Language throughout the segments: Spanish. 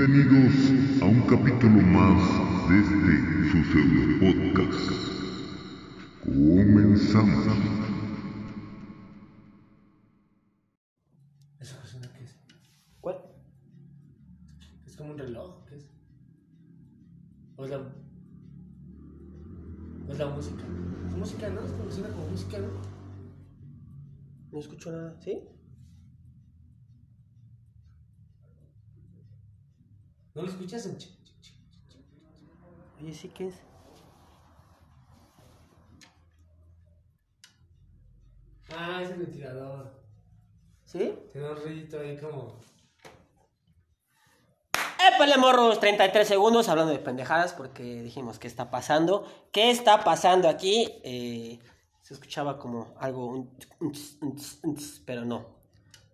Bienvenidos a un capítulo más de este su pseudo podcast. Comenzamos. ¿Esa cocina qué es? ¿Cuál? ¿Es como un reloj? ¿Qué es? ¿O es la, o es la música? Es música, ¿no? Es cocina como música, ¿no? No escucho nada, ¿sí? ¿No lo escuchas? Oye, ¿sí qué es? Ah, es el ventilador. ¿Sí? Tiene un ruidito ahí como... ¡Épale, morros! 33 segundos hablando de pendejadas porque dijimos qué está pasando. ¿Qué está pasando aquí? Eh, se escuchaba como algo, un un un pero no.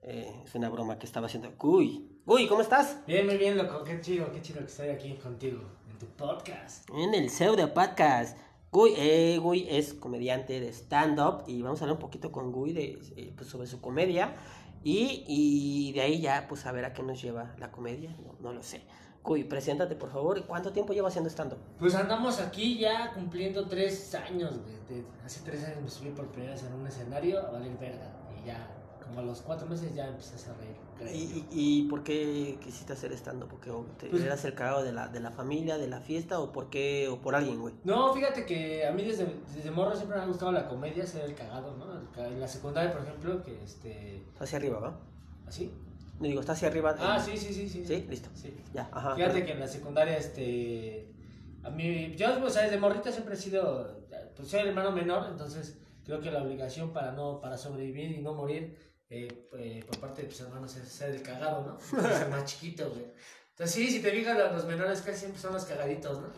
Eh, es una broma que estaba haciendo. Uy, uy, ¿cómo estás? Bien, muy bien, loco. Qué chido, qué chido que estoy aquí contigo en tu podcast. En el pseudo podcast. Guy, eh, Guy es comediante de stand-up y vamos a hablar un poquito con Guy de, eh, pues, sobre su comedia y, y de ahí ya pues a ver a qué nos lleva la comedia, no, no lo sé. Guy, preséntate por favor, ¿cuánto tiempo llevas haciendo stand-up? Pues andamos aquí ya cumpliendo tres años, güey. De- hace tres años me subí por primera vez en un escenario a valer verga. Y ya, como a los cuatro meses ya empecé a reír. creo. ¿Y, y, y por qué quisiste hacer stand-up? ¿Porque te, Pues- eras el cagado de la, de la familia, de la fiesta o por qué, o por alguien, güey? No, fíjate que a mí desde, desde morro siempre me ha gustado la comedia, ser el cagado, ¿no? En la secundaria, por ejemplo, que este... Está hacia arriba, ¿va? ¿Así? No digo, está hacia arriba. Ah, sí, sí, sí, sí. ¿Sí? Listo. Sí. Ya, ajá. Fíjate que en la secundaria, este... A mí, yo, o sea, desde morrito siempre he sido... Pues soy el hermano menor, entonces creo que la obligación para no para sobrevivir y no morir eh, eh, por parte de tus hermanos es ser el cagado, ¿no? Ser más chiquito, güey. Entonces sí, si te fijas, los menores casi siempre son los cagaditos, ¿no?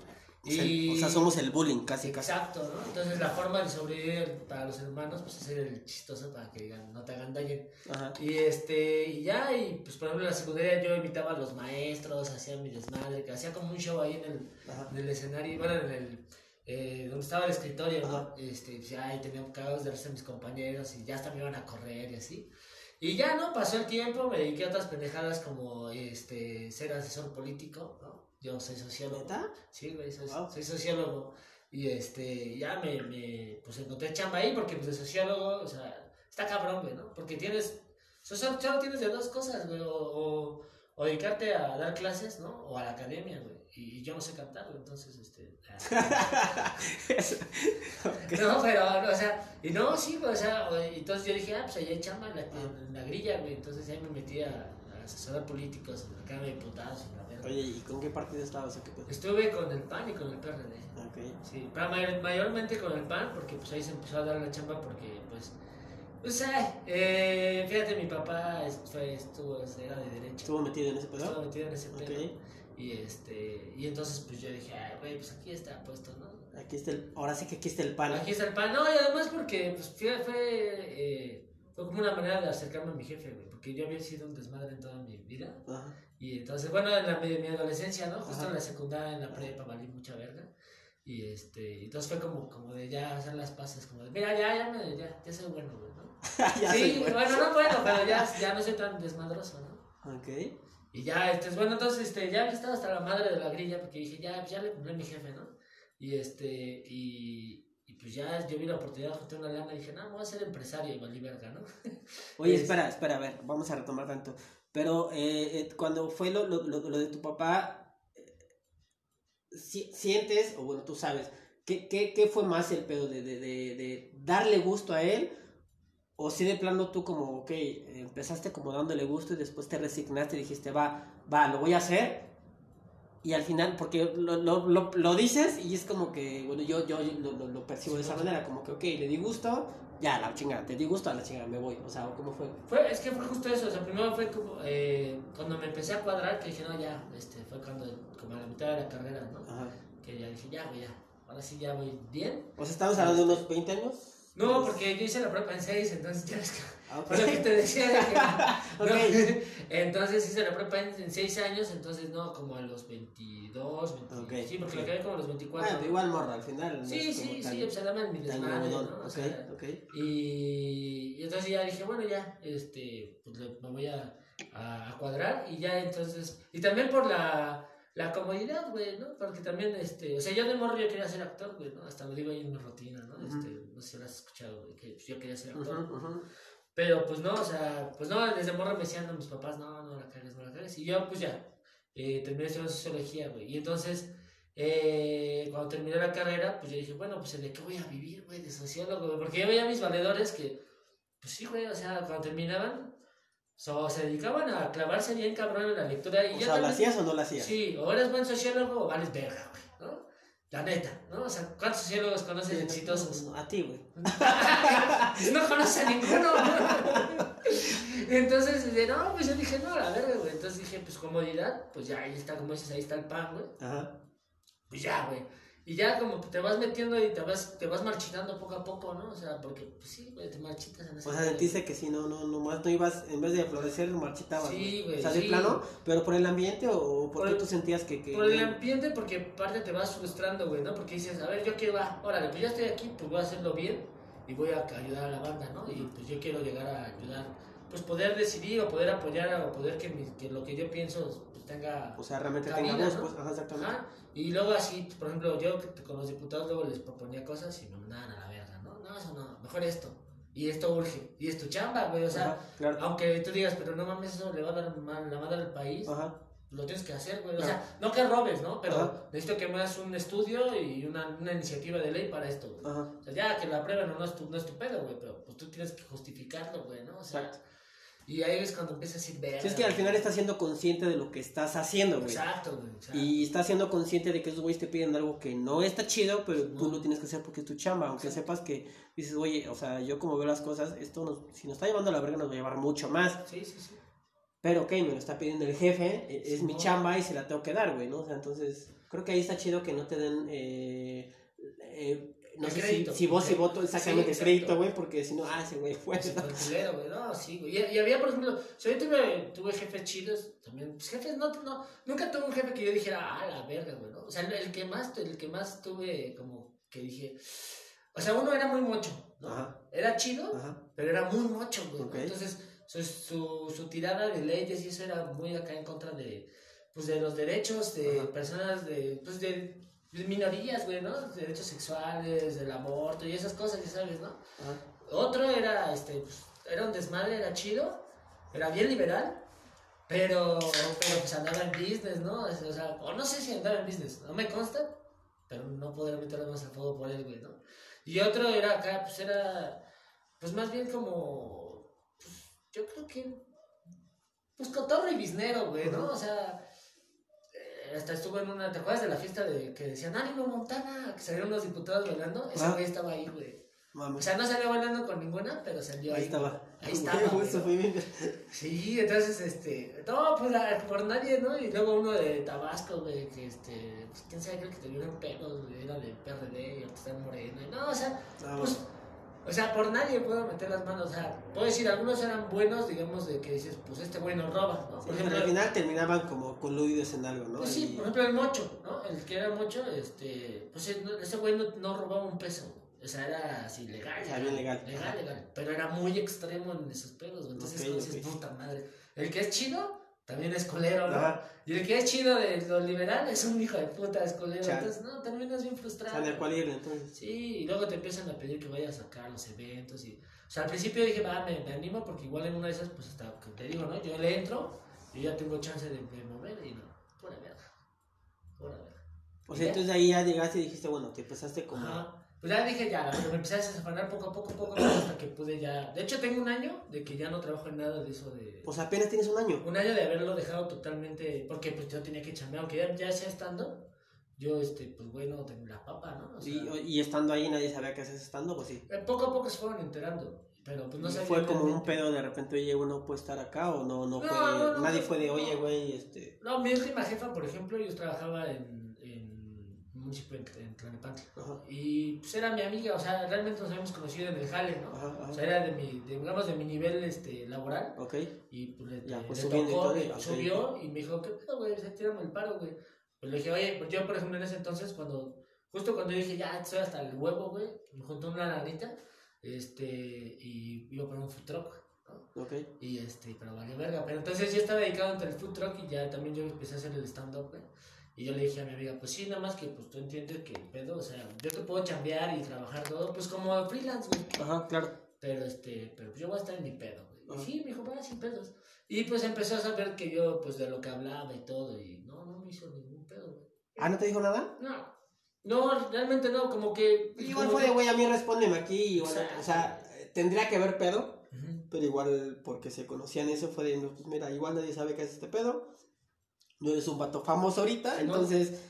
O sea, o sea, somos el bullying, casi, casi. Exacto, ¿no? Entonces la forma de sobrevivir para los hermanos, pues es ser el chistoso para que digan, no te hagan daño. Ajá. Y este, y ya, y pues por ejemplo en la secundaria yo invitaba a los maestros, hacía mi desmadre, que hacía como un show ahí en el, en el escenario, bueno, en el, eh, donde estaba el escritorio, ¿no? Este, pues ya ahí tenía cagados de risa mis compañeros y ya hasta me iban a correr y así. Y ya, ¿no? Pasó el tiempo, me dediqué a otras pendejadas como, este, ser asesor político, ¿no? Yo soy sociólogo. ¿Neta? Sí, güey, soy, Wow. soy sociólogo. Y este, ya me, me, pues encontré chamba ahí porque pues de sociólogo, o sea, está cabrón, güey, ¿no? Porque tienes, so- solo, solo tienes de dos cosas, güey, o, o, o dedicarte a dar clases, ¿no? O a la academia, güey. Y, yo no sé cantar, güey, entonces, este... No, pero, o sea, y no, sí, güey, o sea, o- entonces yo dije, ah, pues allá hay chamba en la, en la grilla, güey, entonces ahí me metí a, a asesorar políticos, a la Cámara de Diputados, y la. Oye, ¿y con qué partido estabas o qué? Estuve con el PAN y con el PRD. Ok. Sí, pero mayor- mayormente con el PAN, porque pues ahí se empezó a dar la chamba porque pues, pues ay, eh, fíjate, mi papá fue, estuvo, era de derecha. ¿Estuvo metido en ese Estuvo pedo? metido en ese Ok. pedo. Y este, y entonces pues yo dije, ay, güey, pues aquí está puesto, ¿no? Aquí está el, ahora sí que aquí está el pan. Aquí está el PAN. No, y además porque pues fue, fue, eh, fue como una manera de acercarme a mi jefe, güey, porque yo había sido un desmadre en toda mi vida. Ajá. Y entonces, bueno, en la, mi, mi adolescencia, ¿no? Justo Ajá. en la secundaria, en la prepa, valí mucha verga. Y este, entonces fue como, como de ya hacer las paces, como de, mira, ya, ya, me, ya, ya soy bueno, güey, ¿no? sí, bueno, no bueno, pero ya, ya no soy tan desmadroso, ¿no? Ok. Y ya, este, bueno, entonces, este, ya estaba hasta la madre de la grilla, porque dije, ya, ya le cumplí a mi jefe, ¿no? Y este, y, y pues ya yo vi la oportunidad de juntar una lana y dije, no, voy a ser empresario y valí verga, ¿no? Oye, Es- espera, espera, a ver, vamos a retomar tanto. Pero eh, eh, cuando fue lo, lo, lo, lo de tu papá, eh, si- sientes, o bueno, tú sabes, ¿qué, qué, qué fue más el pedo de, de, de, de darle gusto a él? O si de plano tú como, ok, empezaste como dándole gusto y después te resignaste y dijiste, va, va, lo voy a hacer. Y al final, porque lo, lo, lo, lo dices y es como que, bueno, yo, yo lo, percibo de esa manera, como que, ok, le di gusto, ya, la chingada, te di gusto, a la chingada, me voy. O sea, ¿cómo fue? Fue, es que fue justo eso, o sea, primero fue como, eh, cuando me empecé a cuadrar, que dije, no, ya, este, fue cuando, como a la mitad de la carrera, ¿no? Ajá. Que ya dije, ya, güey, ya, ahora sí ya voy bien. O sea, estamos hablando de unos 20 años. No, porque yo hice la prepa en 6, entonces ya es que... Ah, lo que te decía de que... no, Ok. entonces hice la prepa en 6 años, entonces no, como a los 22, 20, Ok, sí, porque ok. la acabé como a los 24. Bueno, igual morro, al final. no Sí, sí, sí, pues dame mi desmadre. ¿no? O Ok, sea, y, y entonces ya dije, bueno, ya, este, pues me voy a, a, a cuadrar y ya entonces, y también por la, la comodidad, güey, ¿no? Porque también, este, o sea, yo de morro yo quería ser actor, güey, ¿no? Hasta lo digo ahí en mi rutina, ¿no? Este, no sé si lo has escuchado, güey, que yo quería ser actor. Pero pues no, o sea, pues no, desde morro me decían no, mis papás, no, no la cagues, no la cagues. Y yo pues ya, eh, terminé estudiando sociología, güey. Y entonces, eh, cuando terminé la carrera, pues yo dije, bueno, pues ¿de qué voy a vivir, güey? De sociólogo, güey. Porque yo veía a mis valedores que, pues sí, güey, o sea, cuando terminaban, so, se dedicaban a clavarse bien cabrón en la lectura. Y O yo sea, ¿la también- hacías o no la hacías? Sí, o eres buen sociólogo o vales verga, güey, ¿no? La neta, ¿no? O sea, ¿cuántos sociólogos conoces exitosos? A ti, güey. no conoce a ninguno. Entonces, de, no, pues yo dije, no, la verga, güey. Entonces dije, pues comodidad, pues ya ahí está, como dices, ahí está el pan, güey. Ajá. Pues ya, güey. Y ya como te vas metiendo y te vas, te vas marchitando poco a poco, ¿no? O sea, porque, pues sí, güey, te marchitas en ese O sea, sentiste que si no, no, nomás no ibas, en vez de florecer, marchitabas. Sí, güey, O sea, de sí. plano, pero por el ambiente o por, Por qué el- tú sentías que. que Por el ambiente, porque parte te vas frustrando, güey, ¿no? Porque dices, a ver, yo qué va, órale, pues ya estoy aquí, pues voy a hacerlo bien y voy a ayudar a la banda, ¿no? Y pues yo quiero llegar a ayudar, pues poder decidir o poder apoyar o poder que, mi- que lo que yo pienso pues tenga... O sea, realmente Cabida, tenga voz, ¿no? pues. Ajá, exactamente. Ajá. Y luego así, por ejemplo, yo con los diputados luego les proponía cosas y me mandaban a la verga, ¿no? No, eso no, mejor esto. Y esto urge. Y es tu chamba, güey, o sea... Ajá, claro. Aunque tú digas, pero no mames, eso le va a dar mal, la madre al país Ajá. lo tienes que hacer, güey. O sea, no que robes, ¿no? Pero Ajá. necesito que me hagas un estudio y una, una iniciativa de ley para esto, güey. O sea, ya que la prueben o no es tu, no es tu pedo, güey, pero pues tú tienes que justificarlo, güey, ¿no? O sea, Exacto. Y ahí es cuando empiezas a decir, verga. Si es que al güey". final estás siendo consciente de lo que estás haciendo, güey. Exacto, güey. Y estás siendo consciente de que esos güeyes te piden algo que no está chido, pero tú lo tienes que hacer porque es tu chamba. Aunque sepas que dices, oye, o sea, yo como veo las cosas, esto nos- si nos está llevando a la verga nos va a llevar mucho más. Sí, sí, sí. Pero ok, me lo está pidiendo el jefe, e- es Sí, mi no. chamba y se la tengo que dar, güey, ¿no? O sea, entonces, creo que ahí está chido que no te den, eh, eh, no El sé crédito, si, si y el- voto exactamente sí, crédito, güey, porque si no, ah, ese güey fue. El culero, güey. No, sí, güey. Y, y había, por ejemplo, si yo tuve, tuve jefes chidos, también, pues jefes, no, no, nunca tuve un jefe que yo dijera, ah, la verga, güey, ¿no? O sea, el, que más, el que más tuve, como que dije, o sea, uno era muy mocho, ¿no? Ajá, Era chido, ajá, pero era muy mocho, güey. Entonces, su, su, su tirada de leyes y eso era muy acá en contra de, pues, de los derechos de Ajá. personas de, pues, de minorías, güey, ¿no? Derechos sexuales, del aborto y esas cosas, ya sabes, ¿no? Otro era, este, pues, era un desmadre, era chido, era bien liberal, pero, pero pues andaba en business, ¿no? O sea, o no sé si andaba en business, no me consta, pero no podré meterle más a fuego por él, güey, ¿no? Y otro era acá, pues era, pues más bien como, pues yo creo que, pues cotorro y biznero, güey, ¿no? O sea, hasta estuvo en una, ¿te acuerdas de la fiesta de que decían, Ánimo Montana, que salieron unos diputados bailando? Ese Ah. güey estaba ahí, güey. O sea, no salió bailando con ninguna, pero salió ahí. Ahí estaba. Ahí estaba. Eso fue bien. Sí, entonces, este, no, pues por nadie, ¿no? Y luego uno de Tabasco, güey, que este, pues quién sabe, creo que te vieron pelos, güey, era del PRD y ahorita está en Morena. No, o sea, Ah, pues, o sea, por nadie puedo meter las manos, o sea, puedo decir, algunos eran buenos, digamos, de que dices, pues este güey nos roba, ¿no? Sí, ejemplo, al final terminaban como coludidos en algo, ¿no? pues sí, Y- por ejemplo, el mocho, ¿no? El que era mocho, este, pues no- ese güey no, no robaba un peso, o sea, era así legal. O sea, bien legal. Legal, legal. Pero era muy extremo en esos pedos. Entonces, Ok, como dices, ok. puta madre. El que es chido, también es colero, ¿no? Ajá. Y el que es chido de lo liberal es un hijo de puta, es colero. Chale. Entonces, no, terminas bien O frustrado. en el cual ir, entonces. Sí, y luego te empiezan a pedir que vayas acá a los eventos y... O sea, al principio dije, va, me, me animo porque igual en una de esas, pues hasta que te digo, ¿no? Yo le entro y ya tengo chance de, de mover y no, pura verga. Pura verga. O sea, entonces ahí ya llegaste y dijiste, bueno, te empezaste como. Ajá. Pues ya dije ya, pero me empecé a desafanar poco a poco, poco a poco, hasta que pude ya... De hecho, tengo un año de que ya no trabajo en nada de eso de... Sea, apenas tienes un año. Un año de haberlo dejado totalmente, porque pues yo tenía que chambear, aunque ya, ya sea estando, yo, este, pues bueno, tengo la papa, ¿no? O sea, Y, y estando ahí nadie sabía qué haces estando, pues sí. eh, poco a poco se fueron enterando, pero pues no sabía fue como un pedo de repente, oye, uno puede estar acá o no, no, No, fue. no, no, nadie fue de, oye, güey, este. No, mi última jefa, por ejemplo, yo trabajaba en un municipio en, en Tlalnepantla. Ajá, Y pues era mi amiga, o sea, realmente nos habíamos conocido en el jale, ¿no? ajá, O sea, ajá. era de mi, de, digamos, de mi nivel este, laboral. Ok. Y pues le, Ya, pues, le y tocó, ok. subió y me dijo, ¿qué pedo, güey? Se tiramos el paro, güey. Pues le dije, oye, pues yo, por ejemplo, en ese entonces, cuando, justo cuando yo dije, ya estoy hasta el huevo, güey, me juntó una lanita, este, y iba a poner un food truck. ¿no? Ok. Y este, pero valió verga. Pero entonces yo estaba dedicado entre el food truck y ya también yo empecé a hacer el stand-up, güey. Y yo le dije a mi amiga, pues sí, nada más que pues tú entiendes que pedo, o sea, yo te puedo chambear y trabajar todo, pues como freelance, güey. Ajá, claro. Pero este, pero pues yo voy a estar en mi pedo, güey. Sí, me dijo, va, sin pedos. Y pues empezó a saber que yo, pues de lo que hablaba y todo, y no, no me hizo ningún pedo, güey. Ah, ¿no te dijo nada? No, no, realmente no, como que. Igual como fue de, güey, a mí respóndeme aquí. o sea, tendría que haber pedo. Pero igual, porque se conocían eso, fue de, pues mira, igual nadie sabe qué es este pedo. No eres un vato famoso ahorita, No. entonces,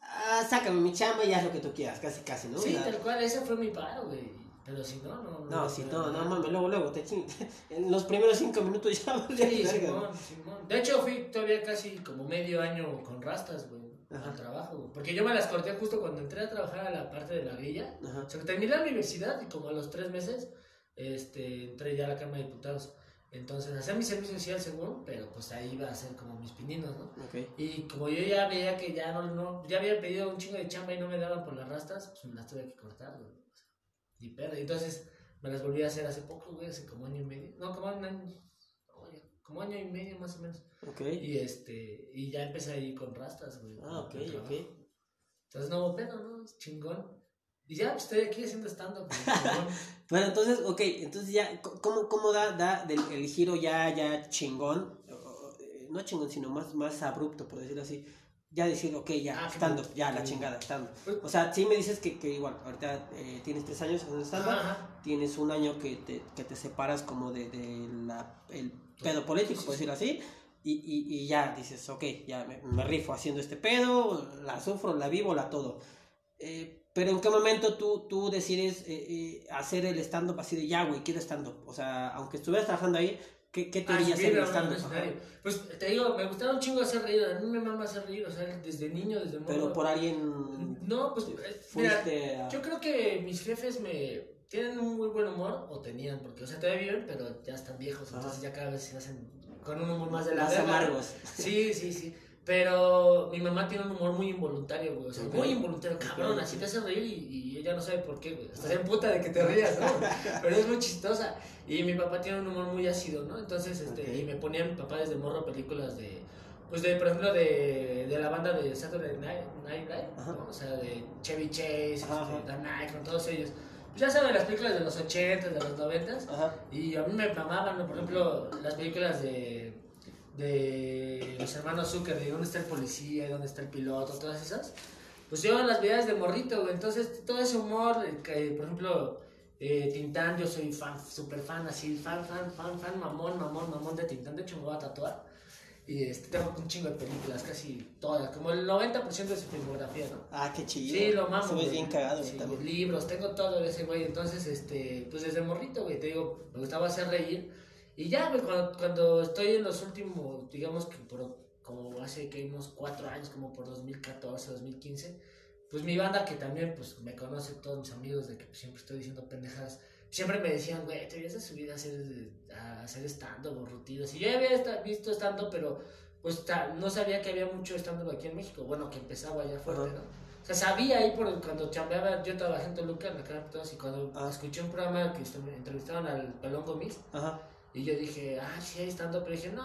ah, sácame mi chamba y haz lo que tú quieras, casi, casi, ¿no? Sí, tal cual, ese fue mi paro, güey. Pero si no, no. no, si no, no, mames, luego, luego, te ching... En los primeros cinco minutos ya Sí, Simón, Simón. De hecho, fui todavía casi como medio año con rastas, güey, al trabajo, güey. Porque yo me las corté justo cuando entré a trabajar a la parte de la grilla. Ajá. O sea, que terminé la universidad y como a los tres meses, este, entré ya a la Cámara de Diputados. Entonces, hacía mi servicio social según, pero pues ahí iba a ser como mis pininos, ¿no? Ok. Y como yo ya veía que ya no, no, ya había pedido un chingo de chamba y no me daban por las rastas, pues me las tuve que cortar, güey. O sea, Ni pedo. Y Entonces me las volví a hacer hace poco, güey, hace como año y medio. No, como un año, como año y medio más o menos. Ok. Y este, y ya empecé ahí con rastas, güey. Ah, ok, ok. Entonces no hubo pedo, ¿no? Es chingón. Y ya, pues estoy aquí haciendo stand-up, Bueno, entonces, ok, entonces ya, ¿cómo, cómo da, da del, el giro ya, ya chingón? Eh, No chingón, sino más, más abrupto, por decirlo así. Ya decir, ok, ya, Ah, ya, la chingada, stand-up. Pues- O sea, sí me dices que, que igual, ahorita eh, tienes tres años haciendo stand-up, Ajá. tienes un año que te, que te separas como de, de la, el pedo político, por decirlo así, y, y, y ya dices, ok, ya me, me rifo haciendo este pedo, la sufro, la vivo, la todo. Eh, pero en qué momento tú, tú decides eh, eh, hacer el stand-up así de ya, güey, quiero stand-up. O sea, aunque estuvieras trabajando ahí, ¿qué, qué te Ah, haría hacer el stand-up? Pues te digo, me gustaba un chingo hacer reír. A mí me mama hacer reír, o sea, desde niño, desde morro. Pero por alguien No, pues, eh, mira, a... yo creo que mis jefes me tienen un muy buen humor, o tenían, porque, o sea, todavía viven, pero ya están viejos, Ajá. entonces ya cada vez se hacen con un humor más de la más amargos. Sí, sí, sí. Pero mi mamá tiene un humor muy involuntario, güey. O sea, Ok. muy involuntario, cabrón. Así te hace reír y, y ella no sabe por qué, güey. Hasta se emputa de que te rías, ¿no? Pero es muy chistosa. Y mi papá tiene un humor muy ácido, ¿no? Entonces, este, y me ponía mi papá desde morro películas de. Pues de, por ejemplo, de, de la banda de Saturday Night, Night Live. ¿no? O sea, de Chevy Chase, este, Dan Aykroyd, todos ellos. Pues ya saben, las películas de los 80, de los 90 Ajá. y a mí me mamaban, ¿no? por ejemplo, las películas de, de los hermanos Zucker, de dónde está el policía, dónde está el piloto, todas esas. Pues yo las veía desde morrito, güey. Entonces, todo ese humor, eh, que, por ejemplo, eh, Tintán, yo soy fan, super fan, así, fan, fan, fan, fan, mamón, mamón, mamón de Tintán. De hecho, me voy a tatuar. Y este, tengo un chingo de películas, casi todas, como el 90% de su filmografía, ¿no? Ah, qué chido. Sí, lo mamo. Se ve güey. bien cagado, Sí, también. libros, tengo todo de ese güey. Entonces, este, pues desde morrito, güey, te digo, me gustaba hacer reír. Y ya, güey, cuando, cuando estoy en los últimos, digamos que por, como hace que unos cuatro años, como por 2014, 2015, pues mi banda que también, pues me conoce todos mis amigos de que pues, siempre estoy diciendo pendejadas. Siempre me decían, güey, te habías de subir a hacer, a hacer stand-up o rutinas. Y yo ya había esta- visto stand-up, pero pues no sabía que había mucho stand-up aquí en México. Bueno, que empezaba ya fuerte, Ajá. ¿no? O sea, sabía ahí por cuando chambeaba, yo trabajé en Toluca, en la cara y cuando Ah. escuché un programa que entrevistaban al Pelón Gomis, Ajá. Y yo dije, ah, sí, ahí estando, pero dije, no,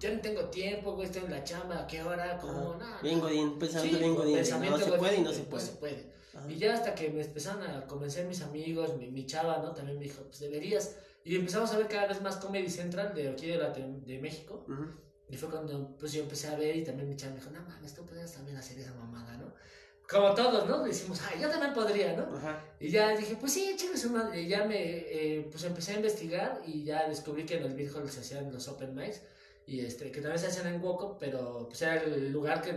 yo no tengo tiempo, güey, estoy en la chamba, ¿a qué hora? ¿Cómo? No, Bien godín, pensamiento bien godín. No se puede y no se puede. No se puede. Ajá. Y ya hasta que me empezaron a convencer mis amigos, mi, mi chava, ¿no? También me dijo, pues deberías. Y empezamos a ver cada vez más Comedy Central de aquí de, la, de México. Ujú. Y fue cuando pues yo empecé a ver y también mi chava me dijo, no mames, tú podrías también hacer esa mamada, ¿no? Como todos, ¿no? Decimos, ay, yo también podría, ¿no? Ajá. Y ya dije, pues sí, madre. Y ya me, eh, pues empecé a investigar y ya descubrí que en el Hall se hacían los open mics. Y este, que también se hacían en Woco, pero pues era el lugar que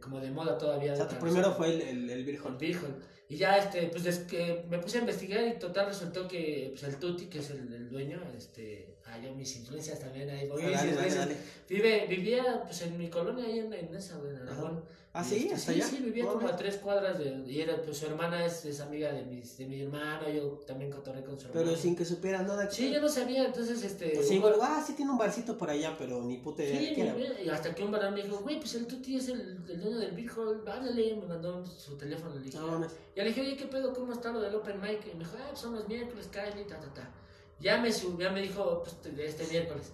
como de moda todavía. O sea, tu primero fue el, el, el Beer El. Beer Hall. Y ya este, pues des- que me puse a investigar y total resultó que pues, el Tuti, que es el, el dueño, este, ah, yo mis influencias también ahí mis Dale, dale, dale. Vive, vivía pues en mi colonia ahí en, en esa, güey, en Aragón. Ah, sí, este, hasta sí, allá. sí, vivía No, como a no. tres cuadras de, y era, pues su hermana es, es amiga de, mis, de mi hermano, yo también cotorré con su hermano. Pero sin que supiera nada. Sí, yo no sabía, entonces este... Pues sí, igual, ah, sí tiene un barcito por allá, pero ni puta idea Sí, era. y hasta que un varón me dijo, güey, pues el Tuti es el, el dueño del Beer Hall, háblale, me mandó su teléfono, le dije, No mames. y le dije, oye, ¿qué pedo? ¿Cómo está lo del Open Mic? Y me dijo, ah, pues son los miércoles, Kylie, ta, ta, ta. Ya me subió, ya me dijo, pues, este miércoles.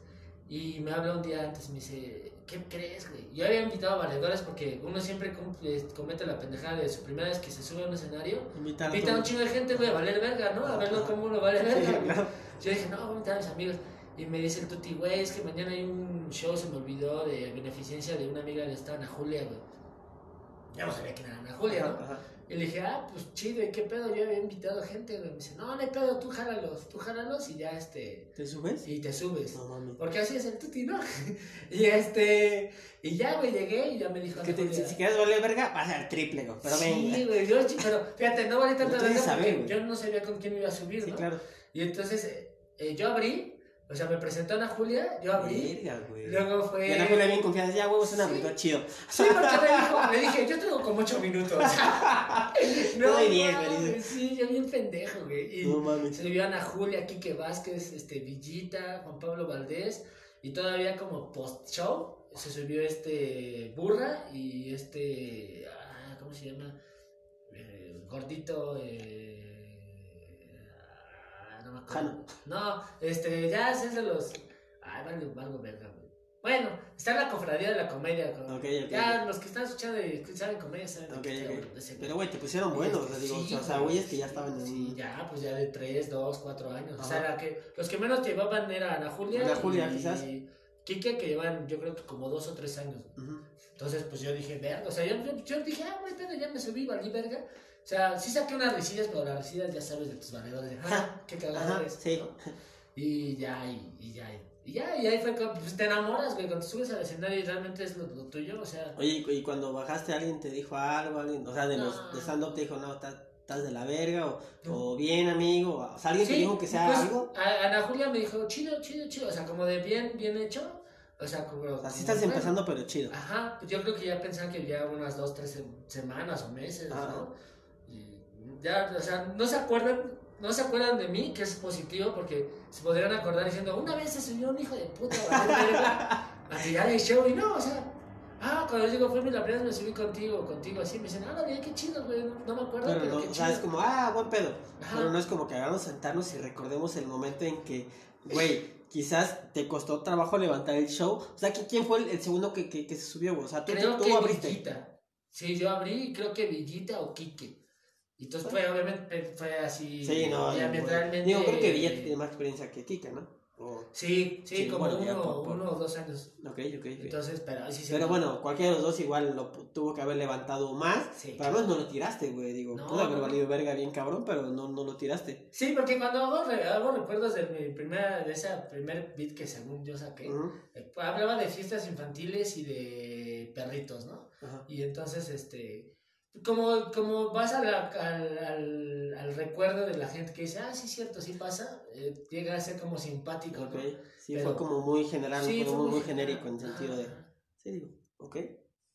Y me habla un día antes me dice, ¿qué crees, güey? Yo había invitado a valedores porque uno siempre cumple- comete la pendejada de su primera vez que se sube a un escenario. Invita a un chingo de gente, güey, a valer verga, ¿no? A verlo cómo uno vale verga. claro. Yo dije, no, voy a invitar a mis amigos. Y me dice el tuti, güey, es que mañana hay un show, se me olvidó, de beneficencia de una amiga de esta Ana Julia, güey. Ya no sabía quién era Ana Julia, ¿no? Ajá. Y le dije, ah, pues chido, ¿y qué pedo? Yo había invitado gente, güey. Me dice, no, no hay pedo, tú jálalos, tú jálalos y ya, este, ¿Te subes? y te subes. No mames. Porque así es el tuti, ¿no? y este, y ya, güey, llegué y ya me dijo Que te- si, quieres valer verga, vas al triple, güey. Pero sí, venga. güey, yo, pero fíjate, no valí tanta Ustedes verga yo no sabía con quién me iba a subir, Sí, ¿no? claro. Y entonces eh, eh, yo abrí, o sea, me presentó Ana Julia, yo abrí, Verga, güey. luego fue... Y Ana Julia bien confiada, ya, huevo, es un abridor chido. Sí, porque me dijo, le dije, yo tengo como ocho minutos. Me mames, dice. Sí, yo bien pendejo, güey. Y No mames. se vio Ana Julia, Quique Vázquez, este, Villita, Juan Pablo Valdés, y todavía como post-show se subió este Burra y este, ah, ¿cómo se llama? Eh, gordito, eh, ah, no este, ya es de los, ay, vale, valgo verga, güey. Bueno, está en la cofradía de la comedia. con- Ok, ok. Ya, los que están escuchando y saben comedia saben. Pero, güey, te pusieron buenos. O sea, digo, Sí, o sea, güey. güeyes que ya estaban en Sí, ya, pues ya de 3, 2, 4 años. O Ajá. sea, la que, los que menos llevaban era Ana Julia. Ana Julia, y quizás. Quique, que llevan, yo creo que como 2 o 3 años. Ujú. Entonces, pues yo dije, verga. O sea, yo, yo, yo dije, ah, güey, ya me subí, valí verga. O sea, sí saqué unas risillas, pero las risillas ya sabes de tus valedores. De, ah, qué cagado Ajá, eres. sí. ¿no? Y ya, y, y ya. Y ya, y ahí fue cuando pues, te enamoras, güey. Cuando subes al escenario y realmente es lo, lo tuyo. O sea, Oye, y, cuando bajaste, alguien te dijo algo, alguien, o sea, de los de stand-up te dijo, no, estás, estás de la verga, o, o bien, amigo, o sea, alguien te dijo que sea pues, algo. a- Ana Julia me dijo, chido, chido, chido. O sea, como de bien, bien hecho. O sea, como. O sea, como sí estás bueno. empezando, pero chido. Ajá, pues yo creo que ya pensaban que ya unas dos, tres sem- semanas o meses. ¿no? Ya, o sea, no se acuerdan, no se acuerdan de mí, que es positivo, porque se podrían acordar diciendo, una vez se subió un hijo de puta a tirar el show, y no, o sea, ah, cuando yo digo, fue mi la primera vez me subí contigo, contigo, así, me dicen, ah, bien, qué chido, güey, no, no me acuerdo, Pero pero, no, qué o sea, es como, ah, buen pedo. Ajá. Pero no es como que hagamos sentarnos y recordemos el momento en que, güey, quizás te costó trabajo levantar el show. O sea, ¿qui- ¿quién fue el, el segundo que, que, que se subió? O sea, tú, Creo tú que abriste. Villita. Sí, yo abrí creo que Villita o Quique. Y entonces fue, obviamente, fue así, Sí, no, diametralmente... Digo, creo que Villa tiene más experiencia que Kika, ¿no? O- Sí, sí, Sí, como bueno, uno, por- por- uno o dos años. ok, ok. Entonces, pero sí, sí. Pero bueno, cualquiera de los dos igual lo tuvo que haber levantado más. Sí. Pero menos no lo tiraste, güey. Digo, No, pudo haber valido verga bien cabrón, pero no, no lo tiraste. Sí, porque cuando hago, hago recuerdos de mi primera, de esa primer beat que según yo saqué, eh, hablaba de fiestas infantiles y de perritos, ¿no? Y entonces, este, como, como vas a la- al, al, al recuerdo de la gente que dice, ah, sí, cierto, sí pasa, eh, llega a ser como simpático, ¿no? sí, Pero- fue como muy general, Sí, fue fue muy, genérico en sentido de. Sí, digo, ok.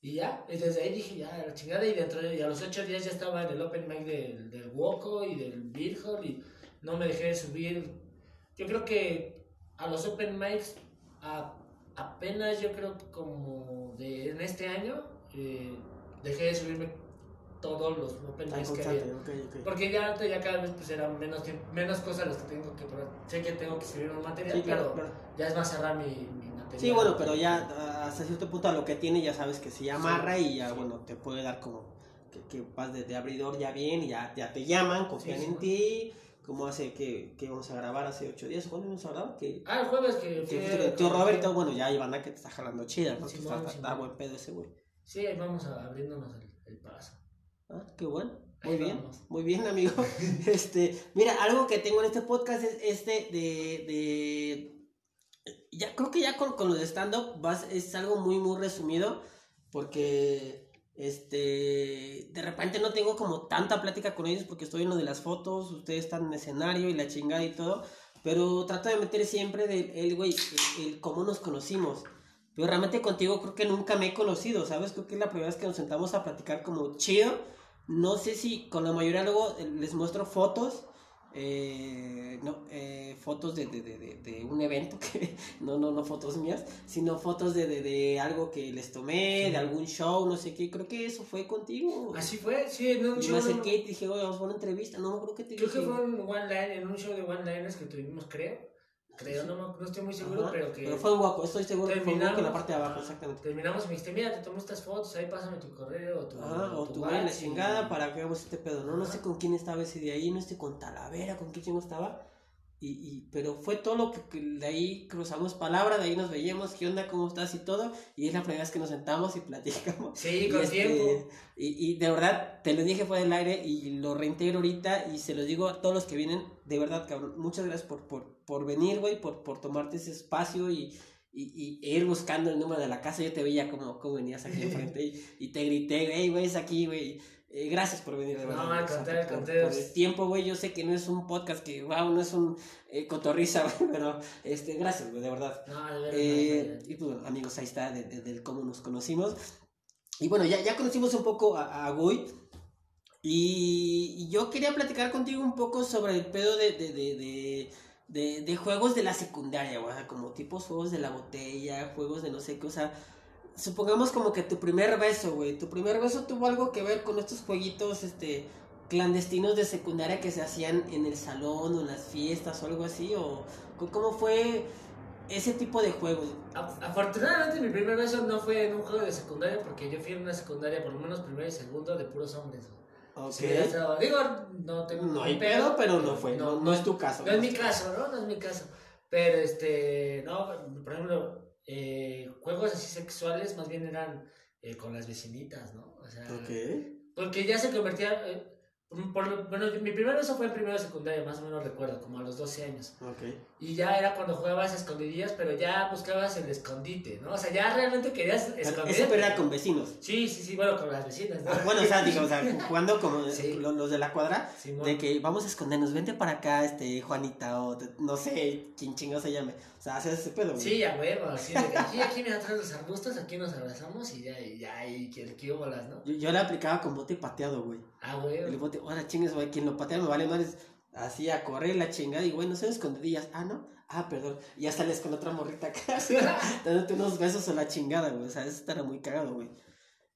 Y ya, y desde ahí dije, ya, la chingada, y dentro de, y a los ocho días ya estaba en el open mic del, del Woco y del Beer Hall, y no me dejé de subir. Yo creo que a los open mics, a- apenas yo creo como de, en este año, eh, dejé de subirme todos los open mics que había. Porque ya, ahorita ya cada vez pues eran menos, menos cosas las que tengo que probar. Sé que tengo que subir un material, Sí, claro, pero claro. ya es más cerrar mi, mi material. Sí, bueno, pero ya ah, hasta cierto punto a lo que tiene ya sabes que se amarra y ya, sí. bueno, te puede dar como que, que vas de, de abridor ya bien ya, ya te llaman, confían en ti, como hace que, que vamos a grabar hace ocho días, ¿cuándo vamos a grabar? Que, Ah, el jueves que que fue... tío Roberto, bueno, ya banda que te está jalando chida, ¿no? Que está, buen pedo ese güey. Sí, ahí vamos a, abriéndonos el, el paso. Ah, qué bueno. Muy bien, muy bien, amigo. este, mira, algo que tengo en este podcast es este de, de ya creo que ya con, con los de stand-up vas- es algo muy, muy resumido, porque este de repente no tengo como tanta plática con ellos porque estoy en lo de las fotos, ustedes están en escenario y la chingada y todo, pero trato de meter siempre del el güey, el, el cómo nos conocimos. Pero realmente contigo creo que nunca me he conocido, ¿sabes? Creo que es la primera vez que nos sentamos a platicar como chido. No sé si con la mayoría luego eh, les muestro fotos, eh, no, eh, fotos de, de, de, de- de un evento, que no, no, no fotos mías, sino fotos de, de, de algo que les tomé, Sí. de algún show, no sé qué. Creo que eso fue contigo. Así fue, sí, en un Y show. me acerqué y dije, oye, vamos a una entrevista. No, creo que te Creo que dije. fue un one line, en un show de one liners que tuvimos, creo. Creo, no, no estoy muy seguro, Ajá, pero que Pero fue un guaco, estoy seguro que fue un guaco en la parte de abajo, exactamente. terminamos y me dijiste, mira, te tomé estas fotos, ahí pásame tu correo o tu, Ajá, o tu la chingada para que hagamos este pedo, ¿no? No sé con quién estaba ese día ahí, no sé con Talavera, con quién chingo estaba. Y, y, pero fue todo lo que, de ahí cruzamos palabra, de ahí nos veíamos, qué onda, cómo estás y todo. Y es la primera vez que nos sentamos y platicamos. Sí, Y con este, tiempo. Y, y de verdad, te lo dije fuera del aire y lo reintegro ahorita y se lo digo a todos los que vienen. De verdad, cabrón, muchas gracias por, por, por venir, güey, por, por tomarte ese espacio y, y, y ir buscando el número de la casa. Yo te veía como, como venías aquí enfrente y, y te grité, hey, güey, es aquí, güey. Eh, gracias por venir, de No, verdad. al o sea, contrario, al por- por el tiempo, güey. Yo sé que no es un podcast que, wow, no es un eh, cotorriza, güey, pero este, gracias, güey, de verdad. No, de verdad. Eh, no, y pues amigos, ahí está de, de- cómo nos conocimos. Y bueno, ya, ya conocimos un poco a, a Gui. Y, y yo quería platicar contigo un poco sobre el pedo de, de, de, de, juegos de la secundaria, güey. o sea, Como tipos juegos de la botella, juegos de no sé qué, o sea. Supongamos como que tu primer beso, güey. Tu primer beso tuvo algo que ver con estos jueguitos, este clandestinos de secundaria que se hacían en el salón o en las fiestas o algo así o cómo fue ese tipo de juegos Af- Afortunadamente mi primer beso no fue en un juego de secundaria porque yo fui en una secundaria por lo menos primero y segundo de puros hombres. estado- digo, no tengo no hay pedo pero no fue no, no es tu caso No es mi caso, ¿no? No es mi caso. Pero este, no, por ejemplo, eh, juegos así sexuales más bien eran eh, con las vecinitas, ¿no? O sea, Ok. porque ya se convertía, eh, por lo- bueno, mi primer beso fue en primero de secundaria, más o menos recuerdo, como a los 12 años. Ok. Y ya era cuando jugabas a escondidillas, pero ya buscabas el escondite, ¿no? O sea, ya realmente querías esconderte. Ese pero era con vecinos. Sí, sí, sí, bueno, con las vecinas, ¿no? Bueno, o sea, digo, o sea, jugando como Sí. lo- los de la cuadra, Simón. de que vamos a escondernos, vente para acá, este, Juanita, o no sé quién chingo se llame. O sea, haces ese pedo, güey. Sí, a huevo, así de que aquí, aquí me atrás los arbustos, aquí nos abrazamos y ya, y ya, y que, que bolas, ¿no? Yo, yo la aplicaba con bote pateado, güey. Ah, El huevo. bote, ahora chingues, güey, quien lo patea me vale madres. Así a correr la chingada y, güey, no sé, escondidillas. Ah, no. Ah, perdón. Y ya sales con otra morrita acá, dándote unos besos a la chingada, güey. O sea, eso estará muy cagado, güey.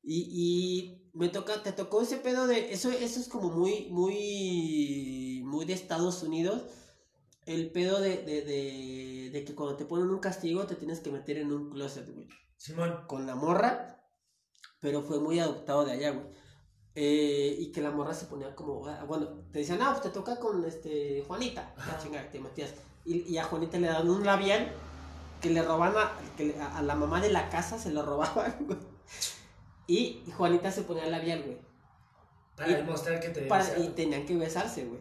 Y, y me toca, te tocó ese pedo de, eso, eso es como muy, muy, muy de Estados Unidos. El pedo de, de, de, de que cuando te ponen un castigo te tienes que meter en un closet, güey Simón. con la morra, pero fue muy adoptado de allá, güey. Eh, y que la morra se ponía como, ah, bueno, te decían, ah, pues te toca con este Juanita, la Ajá. chingada, te metías. Y, y a Juanita le daban un labial que le robaban a, que a, la mamá de la casa, se lo robaban, güey. Y, Juanita se ponía el labial, güey. Para Y- demostrar que te Para- y tenían que besarse, güey.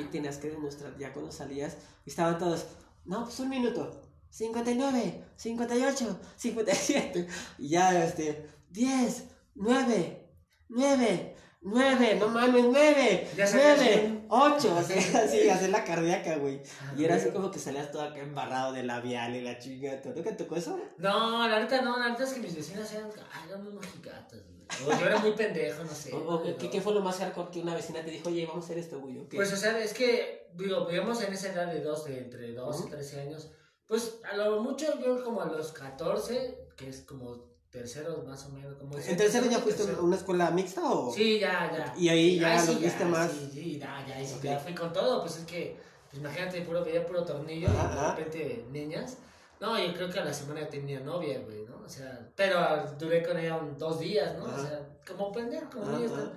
Y tenías que demostrar, ya cuando salías, y estaban todos, no, pues un minuto, 59, 58, 57, y ya, este, 10, 9, 9, 9, no mames, 9, Ya sabías, 9, 8, así, así, hacer la cardíaca, güey. ah, Y era así como que salías todo acá embarrado de labial y la chinga, ¿tú nunca tocó eso? No, la neta no, la neta es que mis vecinas eran, ay, eran muy mojigatas, güey. O yo era muy pendejo, no sé. O, o, ¿qué, no. qué fue lo más hardcore que una vecina te dijo, oye, vamos a hacer esto, güey? ¿o qué? Pues, o sea, es que, digo, vivíamos en esa edad de dos, de entre 12 Ujú. y 13 años. Pues, a lo mucho, yo como a los 14, que es como tercero más o menos. Como ¿En tercero ya fuiste a una escuela mixta o...? Sí, ya, ya. Y ahí ya Ay, lo sí, viste más. Sí, sí, ya, ya, y sí, Ok. ya fui con todo. Pues es que, pues imagínate, puro, veía puro tornillo Ajá, y de repente niñas. No, yo creo que a la semana tenía novia, güey, ¿no? O sea, pero duré con ella un- dos días, ¿no? Ajá. O sea, como pendejo, como. ¿no?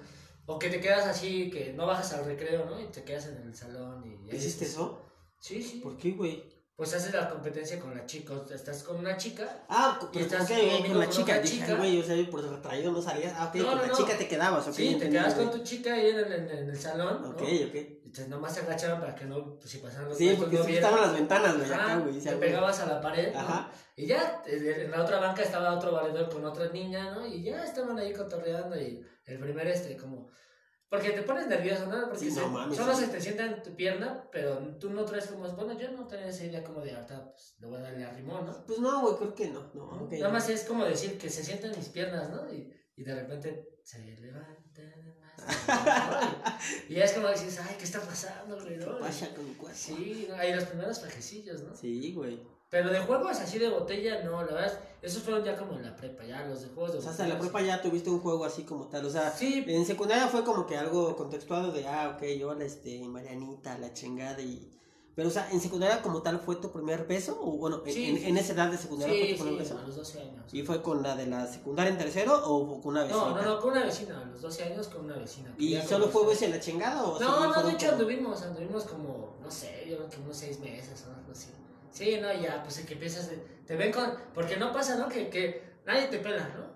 O que te quedas así, que no bajas al recreo, ¿no? Y te quedas en el salón y... ¿Hiciste eso? Sí, sí. ¿Por qué, güey? Pues haces la competencia con la chica. o sea, Estás con una chica. Ah, Y estás con la chica. Dije, chica. "Ay, güey, o sea, por retraído no salías. Ah, ok, No, con no, la no. chica te quedabas, ok. sí, te güey. con tu chica ahí en el, en, en el salón. Ok, ok. Y te nomás se agachaban para que no, pues si pasaban los Sí, porque no sí estaban las ventanas, güey, Ajá, acá, güey. te pegabas a la pared. Ajá. Y ya, en la otra banca estaba otro valedor con otra niña, ¿no? Y ya estaban ahí cotorreando y el primer este, como... Porque te pones nervioso, ¿no? Porque Sí, se- no mames, solo sí. se te sienta en tu pierna, pero tú no traes como... Bueno, yo no tenía esa idea como de harta, pues le voy a darle a rimón, ¿no? Pues no, güey, creo que no. No, ok. Nada más es como decir que se sientan mis piernas, ¿no? Y, y de repente se levantan más. ¿no? Y, es como dices, ay, ¿qué está pasando, güey? ¿Qué ¿no? pasa con cuerpo? Sí, ¿no? hay los primeros fajecillos, ¿no? Sí, güey. Pero de juegos así de botella, no, la verdad, esos fueron ya como en la prepa, ya los de juegos de O sea, hasta en la prepa ya tuviste un juego así como tal. O sea, Sí, en secundaria fue como que algo contextuado de, ah, ok, yo la, este, Marianita, la chingada y... Pero, o sea, ¿en secundaria como tal fue tu primer beso? O bueno, en- Sí, en, sí, en esa edad de secundaria fue tu primer sí, beso? a los 12 años. ¿Y fue con la de la secundaria en tercero o con una vecina? No, no, no, con una vecina, a los 12 años con una vecina. ¿Y solo fue beso en la chingada o No, sí no, de hecho como- anduvimos, anduvimos como, no sé, yo creo que unos 6 meses o algo así. Sí, no, ya, pues que empiezas, de- te ven con, porque no pasa, ¿no? Que, que nadie te pela, ¿no?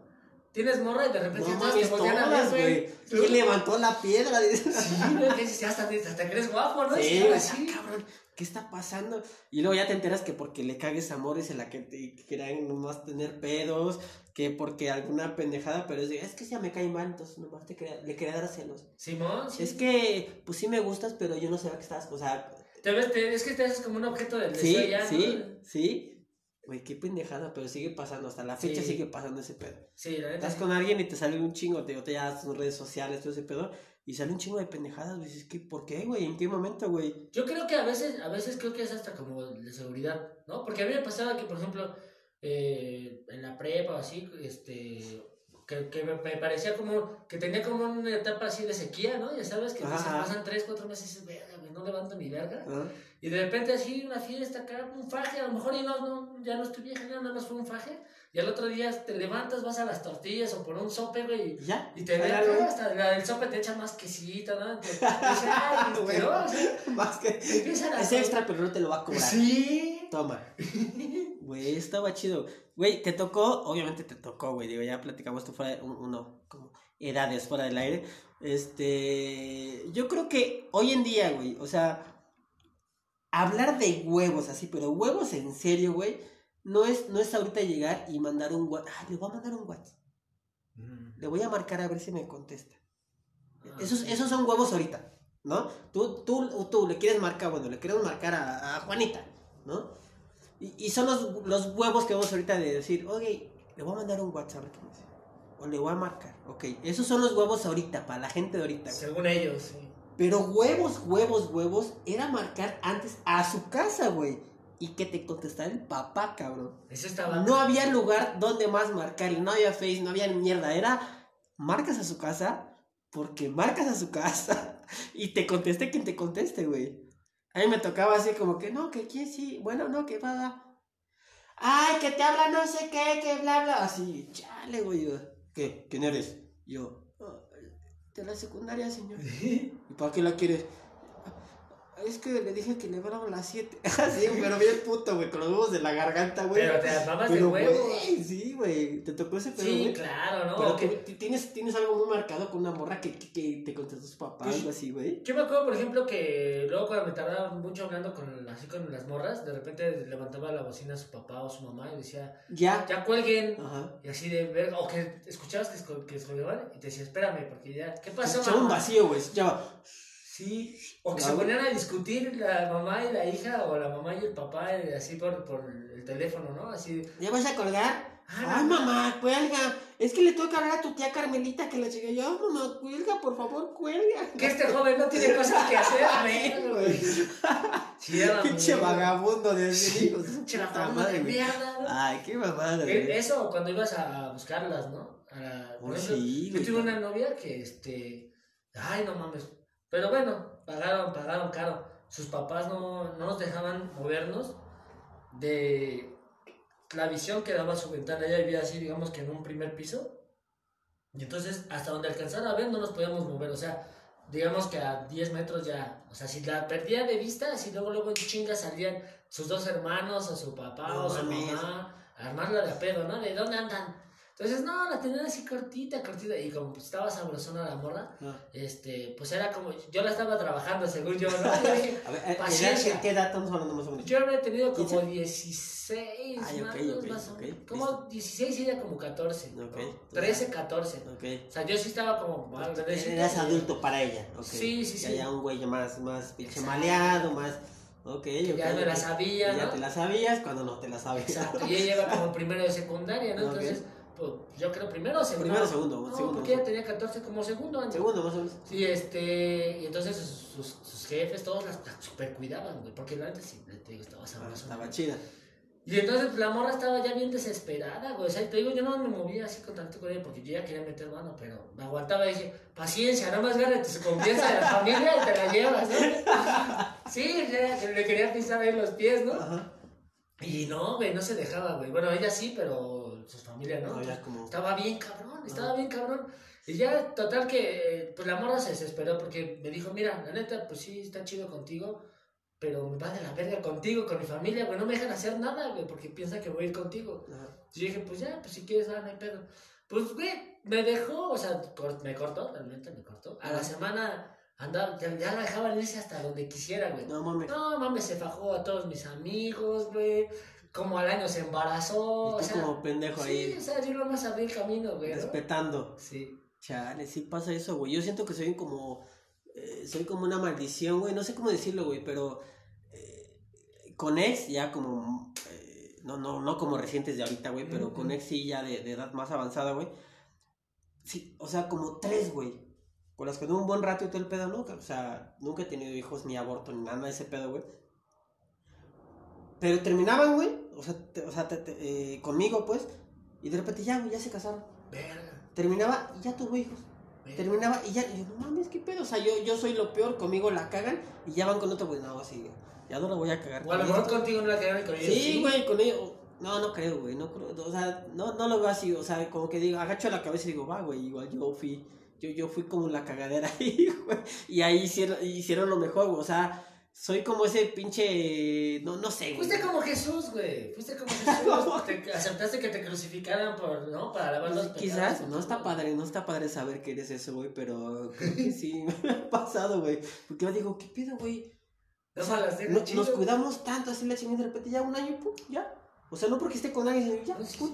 Tienes morra y de repente No mames, te voltean a güey. ¿Quién levantó la piedra? Sí, güey, que hasta, hasta crees guapo, ¿no? Sí, ah, cabrón, ¿qué está pasando? Y luego ya te enteras que porque le cagues amores en la que te quieran nomás tener pedos, que porque alguna pendejada, pero es de, es que ya me cae mal, entonces nomás te quería, le quería dar celos. Simón, sí. Es que, pues sí me gustas, pero yo no sé a qué estás, o sea, Te ves, te- es que te haces como un objeto del deseo sí, ya, ¿no? sí, sí. Güey, qué pendejada, pero sigue pasando, hasta la fecha Sí. sigue pasando ese pedo. Sí, la. Estás sí. con alguien y te sale un chingo, te, te ya tus redes sociales, todo ese pedo, y sale un chingo de pendejadas, güey, dices, ¿qué, ¿por qué, güey? ¿En qué momento, güey? Yo creo que a veces, a veces creo que es hasta como de seguridad, ¿no? Porque a mí me pasaba que, por ejemplo, eh, en la prepa o así, este, que, que me, parecía como, que tenía como una etapa así de sequía, ¿no? Ya sabes, que pasan tres, cuatro meses y dices, no levanto mi verga. ¿Ah? Y de repente así, una fiesta acá, un faje, a lo mejor y no, no, ya no estoy vieja, ya nada más fue un faje. Y al otro día te levantas, vas a las tortillas o por un sope, güey, ¿Y ya? y te ven hasta la del sope te echa más quesito, ¿no? Te, ay, o sea, Más que... empiezan a Es extra, pero no te lo va a cobrar. Sí. Toma. Güey, estaba chido. Güey, te tocó, obviamente te tocó, güey. Digo, ya platicamos esto fuera de un- uno, como edades fuera del aire. Este, yo creo que hoy en día, güey, o sea, hablar de huevos así, pero huevos en serio, güey, no es, no es ahorita llegar y mandar un WhatsApp. Ah, le voy a mandar un WhatsApp. Le voy a marcar a ver si me contesta. Ah, Esos, esos son huevos ahorita, ¿no? Tú, tú, tú le quieres marcar, bueno, le queremos marcar a, a Juanita, ¿no? Y, y son los, los huevos que vamos ahorita de decir, oye, le voy a mandar un WhatsApp, a ver qué me dice. O le voy a marcar, ok. Esos son los huevos ahorita, para la gente de ahorita. güey. Según ellos, sí. Pero huevos, huevos, huevos, era marcar antes a su casa, güey. Y que te contestara el papá, cabrón. Eso estaba. No había lugar donde más marcarle, no había Face, no había mierda, era marcas a su casa porque marcas a su casa y te conteste quien te conteste, güey. A mí me tocaba así como que no, que quién sí, bueno, no, que va, va. Ay, que te habla no sé qué, que bla, bla. Así, chale, güey. ¿Qué? ¿Quién eres? Yo, "Ah, de la secundaria, señor. ¿Y para qué la quieres? Es que le dije que le a las 7. Así, pero bien puto, güey, con los huevos de la garganta, güey. Pero te armabas de Pero, huevos. güey, sí, güey. Te tocó ese pedo, Sí, claro, ¿no? Pero que que- tienes, tienes algo muy marcado con una morra que, que, que te contestó su papá, Pues- algo así, güey. Yo me acuerdo, por ejemplo, que luego cuando me tardaba mucho hablando con, así con las morras, de repente levantaba la bocina a su papá o su mamá y decía, Ya. ya cuelguen. Ajá. Y así de ver, o que escuchabas que, que descolgaban y te decía, espérame, porque ya, ¿qué pasó, Echaba un vacío, güey. Ya. Sí, o que se ponían a discutir la mamá y la hija, o la mamá y el papá, así por, por el teléfono, ¿no? Así, ¿Ya vas a colgar? Ah, Ay, mamá, cuelga. Es que le tengo que hablar a tu tía Carmelita que la llegué yo. Mamá, cuelga, por favor, cuelga. que este joven no tiene cosas que hacer, güey. Pinche vagabundo de hijos. pinche vagabundo mierda. Ay, qué mamada, Eh. Eso cuando ibas a buscarlas, ¿no? A la- por Oh, ejemplo, sí, yo tuve una novia que, este, ay, no mames. Pero bueno, pagaron, pagaron caro. Sus papás no, no nos dejaban movernos de la visión que daba su ventana. Ella vivía así, digamos que en un primer piso. Y entonces, hasta donde alcanzara a ver, no nos podíamos mover. O sea, digamos que a 10 metros ya. O sea, si la perdía de vista, así luego, luego en chinga salían sus dos hermanos, o su papá, No o su mames. mamá, a armarla de pedo, ¿no? ¿De dónde andan? Entonces, no, la tenían así cortita, cortita. Y como pues, estaba sabrosona la morra, Ah. este, pues era como. Yo la estaba trabajando, según yo, ¿no? Yo dije, A ver, eh, Paciencia. ¿qué, ¿qué edad estamos hablando más o menos? yo habría tenido como ¿Quince? 16, Ay, ok, más, o menos, ok, más o ok, menos. listo. Como 16 y ella como 14. Ok, ¿no? entonces- 13, 14. Ok. O sea, yo sí estaba como más grandecito. Eras adulto para ella. ok. Sí, sí, Ya, sí. ya un güey más, más pinche maleado, más. Ok, ok. Ya me la ok. sabía, Ya ¿no? te la sabías cuando no te la sabías. Exacto, y ella iba como primero de secundaria, ¿no? Entonces, pues yo creo primero o segundo. Primero o segundo, No, segundo. porque ella tenía 14 como segundo año. Segundo, más o menos. Sí, este, y entonces sus, sus, sus jefes, todos las, super cuidaban, güey, porque la neta sí, te digo, estaba Ah, estaba chida. Y entonces pues, la morra estaba ya bien desesperada, güey, o sea, te digo, yo no me movía así con tanto ella porque yo ya quería meter mano, pero me aguantaba y dije, paciencia, nada más gánate su confianza de la familia y te la llevas, ¿no? Sí, ya, le quería pisar ahí los pies, ¿no? Ajá. Y no, güey, no se dejaba, güey. Bueno, ella sí, pero su familia no. No, ya como- Estaba bien cabrón, estaba bien cabrón. Y ya, total que, pues la morra se desesperó porque me dijo, mira, la neta, pues sí, está chido contigo, pero me va de la verga contigo, con mi familia, güey, no me dejan hacer nada, güey, porque piensan que voy a ir contigo. Ajá. Yo dije, pues ya, pues si quieres, ah, no hay pedo. Pues, güey, me dejó, o sea, me cortó, realmente me cortó. A la semana andaba, ya, ya la dejaban irse hasta donde quisiera, güey. No mames. No, mames, se fajó a todos mis amigos, güey. Como al año se embarazó. Y o tú sea, como pendejo sí, ahí, o sea, yo nomás abrí el camino, güey. ¿no? respetando. Sí. Chale, sí pasa eso, güey. Yo siento que soy como. eh, soy como una maldición, güey. No sé cómo decirlo, güey, pero. eh, con ex, ya como. eh, no, no, no como recientes de ahorita, güey, pero con ex sí, ya de, de edad más avanzada, güey. Sí, o sea, como tres, güey. Con las que tuve un buen rato y todo el pedo, ¿no? O sea, nunca he tenido hijos, ni aborto, ni nada de ese pedo, güey. Pero terminaban, güey. O sea, te- o sea te- te- eh, conmigo, pues. Y de repente ya, güey, ya se casaron. Verga. Terminaba y ya tuvo hijos. verga. Terminaba y ya, y yo, no mames, qué pedo. O sea, yo, yo soy lo peor, conmigo la cagan y ya van con otro, güey. No, así, ya no la voy a cagar. O a lo mejor contigo no la y con ellos. Sí, güey, con ellos. No, no creo, güey. No creo. O sea, no, no lo veo así. O sea, como que digo, agacho la cabeza y digo, va, güey, igual yo fui. Yo, yo fui como la cagadera ahí, güey. Y ahí hicieron, hicieron lo mejor, güey. O sea, soy como ese pinche. No, no sé, güey. Fuiste como Jesús, güey. Fuiste como Jesús. te aceptaste que te crucificaran por, ¿no? Para lavar los pecados. Quizás, no está padre, no está padre saber que eres eso, güey, pero creo que sí me ha pasado, güey. Porque yo digo, ¿qué pedo, güey? O sea, no- chido. nos cuidamos tanto así la chingada y de repente ya un año, pum, ya. O sea, no porque esté con alguien, ya, pum, sí.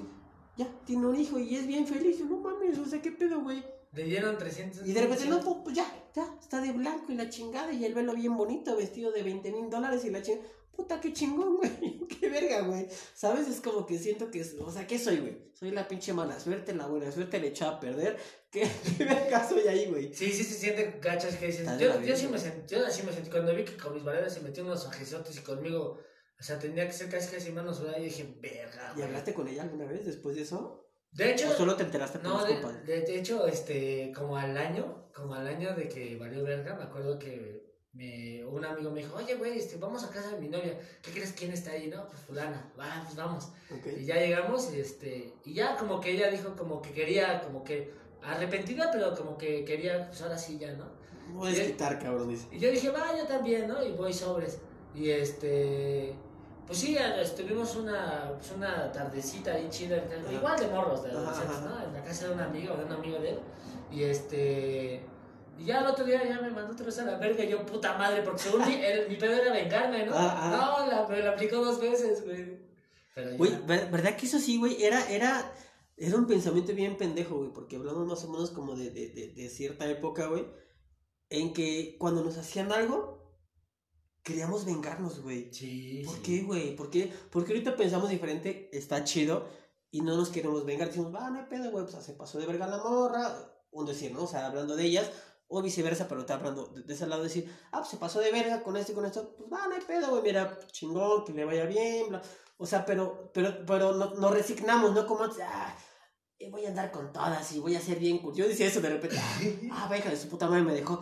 ya, tiene un hijo y es bien feliz. Yo, no mames, o sea, ¿qué pedo, güey? Le dieron 300. Y de repente, no, pues, ya, ya, está de blanco y la chingada y el velo bien bonito, vestido de 20 mil dólares y la chingada. Puta, qué chingón, güey. Qué verga, güey. ¿Sabes? Es como que siento que, o sea, ¿qué soy, güey? Soy la pinche mala suerte, la buena suerte le echaba a perder. ¿Qué, qué verga soy ahí, güey? Sí, sí se siente gachas que de Yo, yo sí me sentí, yo así me sentí. Cuando vi que con mis valeras se metió unos fajesotes y conmigo, o sea, tenía que ser casi casi manos sudada y dije, verga, ¿Y güey. hablaste con ella alguna vez después de eso? De hecho, ¿O solo te enteraste por no, los de, compadres? de, de hecho, este, como al año, como al año de que valió verga, me acuerdo que me, un amigo me dijo, oye, güey, este, vamos a casa de mi novia. ¿Qué crees quién está ahí? No, pues fulana. Va, pues vamos. Y ya llegamos, y este, y ya como que ella dijo como que quería, como que arrepentida, pero como que quería, pues ahora sí ya, ¿no? No voy a desquitar, cabrón, dice. Y yo dije, va, yo también, ¿no? Y voy sobres. Y este, pues sí, estuvimos una, pues una tardecita ahí chida, Ajá. igual de morros, de adolescentes. ¿no? En la casa de un amigo, de un amigo de él. Y este, y ya el otro día ya me mandó otra vez a la verga, yo, puta madre, porque según mi, el- mi pedo era vengarme, ¿no? Ah, No, la, me la aplicó dos veces, güey. Pero. Güey, ver- ¿verdad que eso sí, güey? Era, era, era un pensamiento bien pendejo, güey, porque hablamos más o menos como de, de, de, de cierta época, güey, en que cuando nos hacían algo, queríamos vengarnos, güey. Sí, ¿Por qué, güey? ¿Por qué? Porque ahorita pensamos diferente, está chido, y no nos queremos vengar. Decimos, va, no hay pedo, güey, pues se pasó de verga la morra, un decir, ¿no? O sea, hablando de ellas, o viceversa, pero está hablando de, de ese lado, decir, ah, pues se pasó de verga con esto y con esto, pues va, no hay pedo, güey, mira, chingón, que le vaya bien, bla. O sea, pero, pero, pero no, nos resignamos, ¿no? Como, ah, eh, voy a andar con todas y voy a ser bien cool. Yo decía eso de repente, ah, ah, hija de su puta madre me dejó.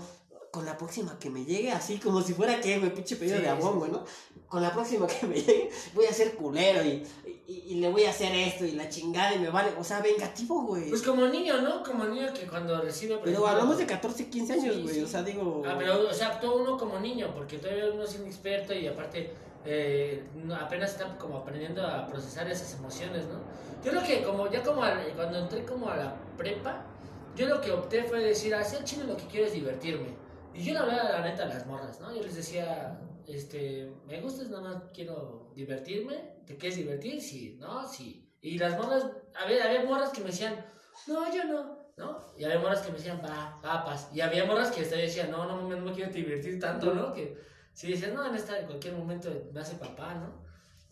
Con la próxima que me llegue, así como si fuera que, güey, pinche pedido Sí, de abón, sí. ¿no? Con la próxima que me llegue, voy a ser culero y, y, y le voy a hacer esto y la chingada y me vale. O sea, vengativo, güey. Pues como niño, ¿no? Como niño que cuando recibe... pero hablamos de 14, 15 años, Sí, güey. O sea, digo. Ah, pero, o sea, actuó uno como niño, porque todavía uno es inexperto y aparte eh, apenas está como aprendiendo a procesar esas emociones, ¿no? Yo lo que, como ya como cuando entré como a la prepa, yo lo que opté fue decir, hacer chino lo que quiero es divertirme. Y yo le hablaba la neta a las morras, ¿no? Yo les decía, este, me gustas, nada más quiero divertirme, ¿te quieres divertir? Sí, ¿no? Sí. Y las morras, a ver, había morras que me decían, no, yo no, ¿no? Y había morras que me decían, va, papas. Y había morras que hasta decían, no, no, no, no me quiero divertir tanto, ¿no? Que si decían, no, en, esta, en cualquier momento me hace papá, ¿no?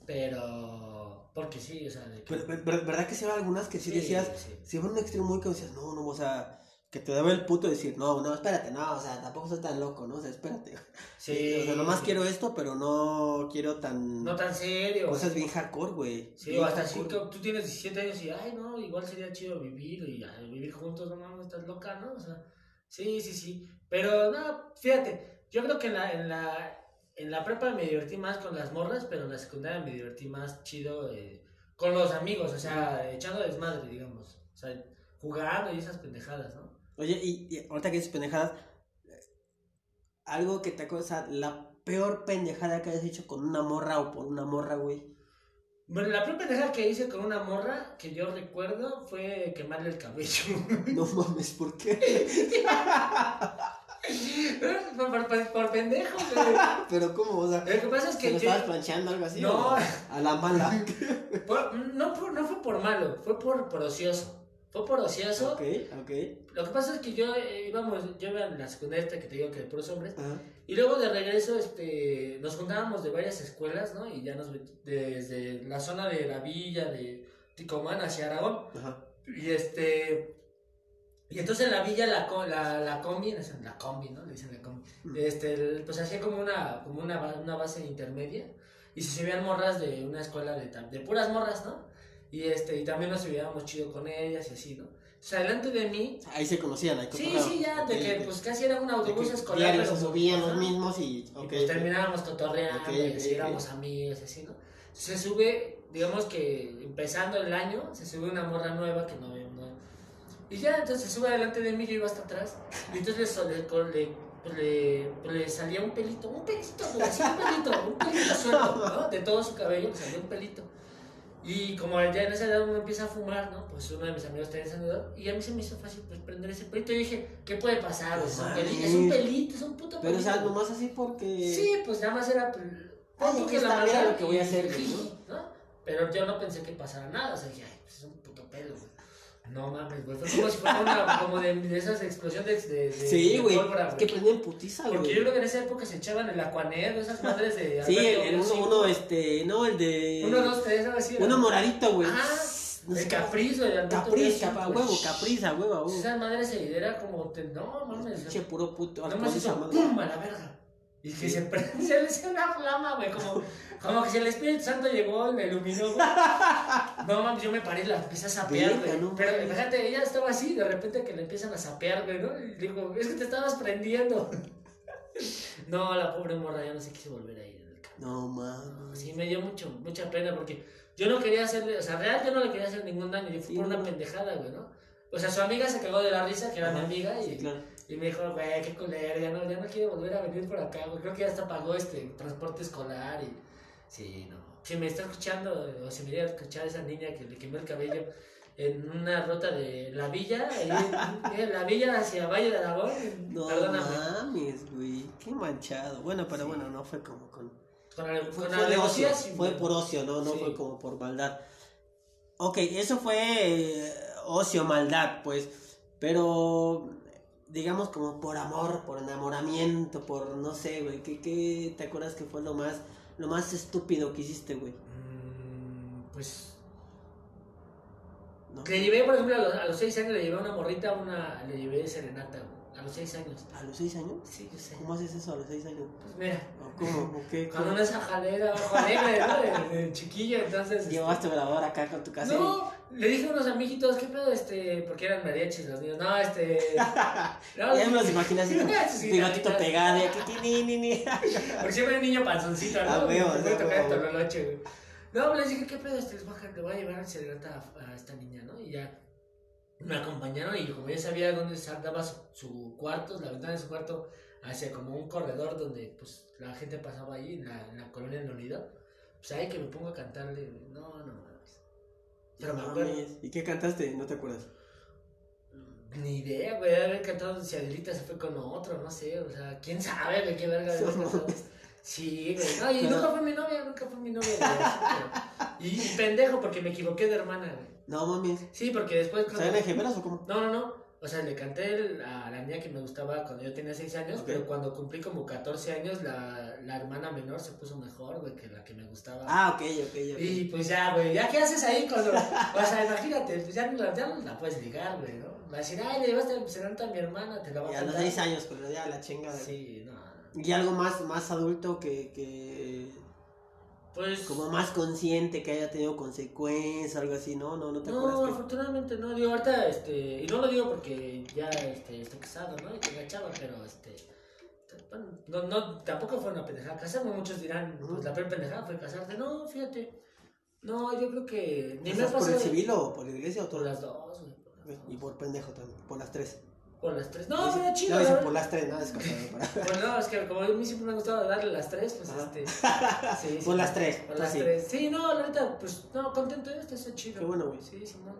Pero, porque sí, o sea, que- Pero, ¿Verdad que se van algunas que sí, Sí, decías, sí. si a un extremo muy que decías, no, no, o sea, que te daba el puto decir, no, no, espérate, no, o sea, tampoco soy tan loco, ¿no? O sea, espérate. Sí. O sea, nomás quiero esto, pero no quiero tan. No tan serio. Cosas bien hardcore, güey. Sí, o hasta así que tú tienes 17 años y, ay, no, igual sería chido vivir y ay, vivir juntos, no mames, estás loca, ¿no? O sea, sí, sí, sí. Pero, no, fíjate, yo creo que en la, en la, en la prepa me divertí más con las morras, pero en la secundaria me divertí más chido eh, con los amigos, o sea, echando desmadre, digamos. O sea, jugando y esas pendejadas, ¿no? Oye, y, y ahorita que dices pendejadas, algo que te acuerdas, o sea, la peor pendejada que hayas hecho con una morra o por una morra, güey. Bueno, la primera pendejada que hice con una morra que yo recuerdo fue quemarle el cabello. No mames, ¿por qué? por, por- por pendejo, güey. Pero ¿cómo? O sea, Lo que pasa es ¿que que lo yo- estabas planchando algo así? No. o A la mala. no, por- no fue por malo, fue por, por ocioso. Fue por ocioso. ok, ok. Lo que pasa es que yo eh, íbamos, yo iba en la secundaria esta que te digo que de puros hombres. Ajá. Y luego de regreso, este, nos juntábamos de varias escuelas, ¿no? Y ya nos, desde la zona de la villa, de Ticomán hacia Aragón. Ajá. Y este. Y entonces en la villa la, la, la combi, la combi, ¿no? Le dicen la combi. Mm. Este, pues hacía como una, como una, una base intermedia. Y se subían morras de una escuela de, de puras morras, ¿no? Y este, y también nos subíamos chido con ellas y así, ¿no? O sea, delante de mí. Ahí se conocían, ahí Sí, sí, ya, de que pues casi era un autobús escolar. diario se subían los mismos y... Y ok, pues ok. terminábamos cotorreando, Ok, y ok, así éramos amigos, así, ¿no? Se sube, digamos que empezando el año, se sube una morra nueva que no, no- Y ya, entonces se sube adelante de mí, yo iba hasta atrás. Y entonces le, le, le, pues le, pues le salía un pelito, un pelito, güey, así un pelito, un pelito suelto, ¿no? De todo su cabello le salía un pelito. Y como ya en esa edad uno empieza a fumar, ¿no? Pues uno de mis amigos tenía esa edad. Y a mí se me hizo fácil pues prender ese pelito. Y dije, ¿qué puede pasar? Es un, pelito, es un pelito, es un puto Pero, o pelito. sea, nomás así porque... Sí, pues nada más era. pues, que la lo que voy a hacer, ¿no? Pero yo no pensé que pasara nada. O sea, dije, ay, pues es un puto pelo. No mames, güey. Fue como si fuera una. como de, de esas explosiones de. de Sí, güey. Es que prenden putiza, güey. Porque yo creo que en esa época se echaban el Aquanet, esas madres de. Sí, el, el uno, uno, este... No, el de... Uno, dos, tres, ahora sí. Uno moradito, güey. Ajá. No el qué- Capriz, güey. Alberto Capriz, capa, huevo, capriz, a huevo, huevo. Esa madre se era como. te- no mames. Pinche puro puto. Alcohol, esa hizo. ¡pum! a la verga. Y que se prende, se le hizo una flama, güey. Como, como que si el Espíritu Santo llegó y me iluminó, güey. No mames, yo me paré y la empecé a sapear, güey. no Pero fíjate, ella estaba así, de repente que le empiezan a sapear, güey, ¿no? Y digo, es que te estabas prendiendo. No, la pobre morra ya no se quiso volver a ir en el campo. No, mames. Sí, me dio mucho, mucha pena porque yo no quería hacerle, o sea, real yo no le quería hacer ningún daño, yo fui Sí, por una no. pendejada, güey, ¿no? O sea, su amiga se cagó de la risa, que era mi amiga, y, Sí, claro. Y me dijo, güey, qué culera, ya no, ya no quiero volver a venir por acá, güey. Creo que ya hasta pagó este transporte escolar y. Sí, no. Si me está escuchando, o si me llega a escuchar esa niña que le quemó el cabello en una ruta de la villa, ahí, en la villa hacia Valle de Aragón, No perdóname. mames, güey. Qué manchado. Bueno, pero bueno, no fue como con. Con, ale- Fue, con fue de ocio. sí, Fue por ocio, no, no Sí. fue como por maldad. Ok, eso fue eh, ocio, maldad, pues. Pero. Digamos como por amor, por enamoramiento, por no sé, güey. ¿Qué, qué te acuerdas que fue lo más, lo más estúpido que hiciste, güey? Mm, Pues. ¿No? Le llevé, por ejemplo, a los, a los seis años le llevé a una morrita, una, le llevé serenata, güey. A los seis años. ¿A los seis años? Sí, yo sé. ¿Cómo haces eso a los seis años? Pues mira, ¿O ¿Cómo? ¿O qué? cuando ¿Cómo? una esa jalera ¿no? De, chiquillo, entonces. este, Llevaste grabador acá con tu casa. No, le dije a unos amiguitos, ¿qué pedo? Este, porque eran mariachis los niños. No, este. No, Ya me los imaginé así, Sí, bigotito pegado, aquí, ni, ni, ni. Porque siempre hay un niño panzoncito, ¿no? Ah, puede ah, tocar el huevo. tololoche, güey. No, les dije, ¿qué pedo? Este, les voy a, a llevar el a, a esta niña, ¿no? Y ya me acompañaron y como ya sabía dónde daba su, su cuarto, la ventana de su cuarto, hacia como un corredor donde pues la gente pasaba ahí, en la, en la colonia de la unidad, pues ahí que me pongo a cantarle, güey. no, no mames. Pero me acuerdo. mames. ¿Y qué cantaste? ¿No te acuerdas? Ni idea, güey, de haber cantado si Adelita se fue con otro, no sé, o sea, quién sabe, güey, qué verga de haber cantado. Sí, güey, no, y nunca fue mi novia, nunca fue mi novia, güey, y pendejo, porque me equivoqué de hermana, güey. No mames. Sí, porque después... cuando- ¿Saben gemelas o cómo? No, no, no, o sea, le canté a la niña que me gustaba cuando yo tenía 6 años, Ok. pero cuando cumplí como 14 años, la, la hermana menor se puso mejor, güey, que la que me gustaba. Ah, ok, ok, ok. Y pues ya, güey, ¿ya qué haces ahí cuando.? O sea, imagínate, pues ya no, la- ya no la puedes ligar, güey, ¿no? Va a decir, ay, le llevaste el serenata a mi hermana, te la va a Y a los cantar. seis años, pero ya la chingada. Sí, no. Y algo más, más adulto que, que. Pues. Como más consciente, que haya tenido consecuencias, algo así, ¿no? No, no te No, acuerdas. que- afortunadamente no. Digo, ahorita, este. Y no lo digo porque ya este, estoy casado, ¿no? Y tengo chava, pero este. bueno, no, no, tampoco fue una pendejada. Casarme, muchos dirán, pues la peor pendejada fue casarte. No, fíjate. No, yo creo que ni me ha ¿Estás por el civil o por la iglesia o Por por las dos, güey. Las, Y por pendejo también, por las tres. Por las tres. No, pero chido. No, dicen por las tres, nada, es Pues no, es que como a mí siempre me ha gustado darle las tres, pues Ajá. este. Sí, sí, Por las tres, Por las sí. tres. Sí, no, la neta, pues no, contento, esto está chido. Qué bueno, güey. Sí, sí, no.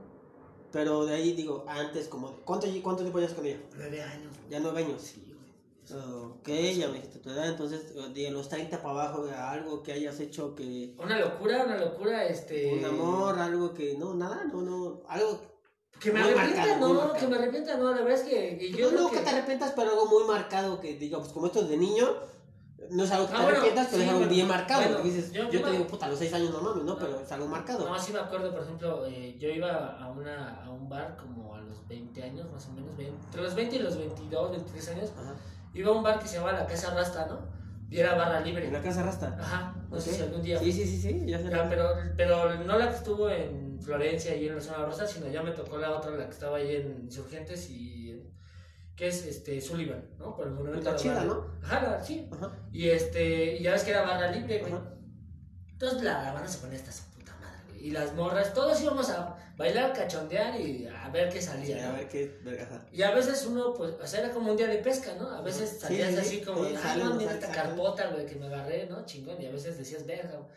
Pero de ahí digo, antes, como. ¿Cuánto, cuánto tiempo llevas con ella? Nueve años. Ya nueve años. Sí, güey. Ok, ya me dijiste tu edad, entonces de los 30 para abajo, algo que hayas hecho que. Una locura, una locura, este. Un amor, algo que. No, nada, no, no. Algo. Que me arrepienta, no, marcado. que me arrepienta, no, la verdad es que. Yo yo no creo que te arrepientas, pero algo muy marcado que, digamos, como esto es de niño, no es algo que Ah, te bueno, arrepientas, pero sí, es algo bien marcado. bueno, porque dices, yo- yo, yo te me- digo, puta, a los 6 años no mames, ¿no? No. Pero es algo marcado. No, sí me acuerdo, por ejemplo, eh, yo iba a, una, a un bar como a los 20 años, más o menos, 20, entre los 20 y los 22, 23 años. Ajá. Iba a un bar que se llamaba La Casa Rasta, ¿no? Y era barra libre. En la casa rasta. Ajá, no sé si algún día. Sí, sí, sí, sí, ya sé. Ya, pero, pero no la que estuvo en Florencia y en la zona rosa, sino ya me tocó la otra, la que estaba ahí en Insurgentes y que es este Sullivan, ¿no? Por el monumento La a chida. ¿no? Ajá, la, sí. Ajá. Y este, y ya ves que era barra libre, güey. Ajá. Entonces la, la banda se ponía hasta su puta madre, güey. Y las morras, todos íbamos a bailar, cachondear y a ver qué Sí, salía. a ¿no? ver qué. verga. Y a veces uno, pues, o sea, era como un día de pesca, ¿no? A veces Sí, salías sí, sí. así como, Sí, salen, no, mira esta carpota, güey, que me agarré, ¿no? Chingón. Y a veces decías, verga, güey,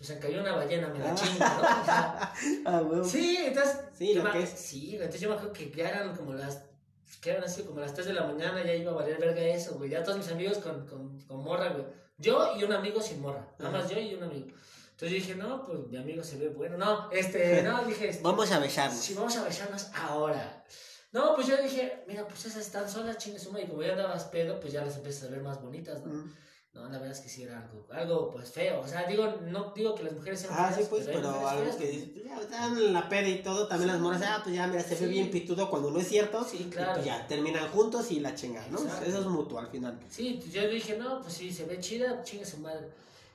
pues se cayó una ballena, me la Ah. chingo, ¿no? O sea, Ah, huevo. sí, entonces. Sí, lo me- que es. Sí, entonces yo me acuerdo que ya eran como las. Que eran así como las 3 de la mañana, ya iba a valer verga eso, güey. Ya todos mis amigos con, con, con morra, güey. Yo y un amigo sin morra. Nada más yo y un amigo. Entonces yo dije, no, pues mi amigo se ve bueno. No, este, no, dije, este, Vamos a besarnos. si vamos a besarnos ahora. No, pues yo dije, mira, pues esas están solas, chingue suma, y como ya andabas pedo, pues ya las empiezas a ver más bonitas, ¿no? Mm. No, la verdad es que sí era algo, algo pues feo. O sea, digo, no digo que las mujeres sean Ah, sí, feas, pues, hay pero algo feas, que dices, pues, ya en la peda y todo, también las moras, ah, pues ya, mira, se Sí. ve bien pitudo cuando no es cierto. Sí, y claro. pues ya terminan juntos y la chingada, ¿no? Exacto. Eso es mutuo al final. Sí, pues yo dije, no, pues sí, se ve chida, chingue su madre.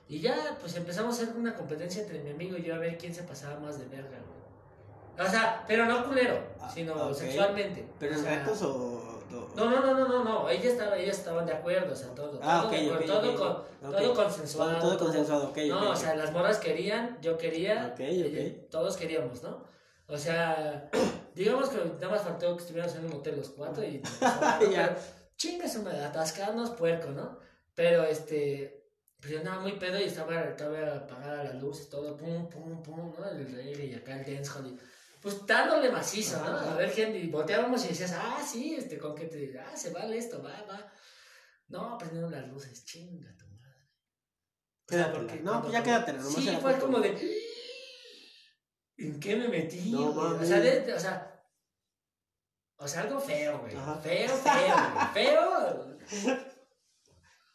Y ya, pues empezamos a hacer una competencia entre mi amigo y yo a ver quién se pasaba más de verga, güey. O sea, pero no culero, Ah, sino sexualmente. ¿Pero O en sea, retos o.? No, no, no, no, no, no. Ella estaba, ellas estaban de acuerdo, o sea, todo. Ah, todo, todo, con- todo consensuado. Todo, todo consensuado, ok. No, o sea, las morras querían, yo quería, ok. todos queríamos, ¿no? O sea, digamos que nada más faltó que estuviéramos en un hotel los cuatro y... Ya. Chingas, hombre, atascarnos puerco, ¿no? Pero este... Pues yo andaba muy pedo y estaba, estaba apagada la luz y todo, pum, pum, pum, ¿no? El reggae y acá el dancehall y... Pues dándole macizo, ¿no? A ver, gente, y volteábamos y decías, ah, sí, este, con que te... Ah, se vale esto, va, va. No, prendieron las luces, chinga tu madre. Quédatela. porque No, pues ya quédatela, nomás Sí, fue foto. como de. ¿En qué me metí? No o sea, de- o sea. O sea, algo feo, güey. Feo, feo, güey. Feo.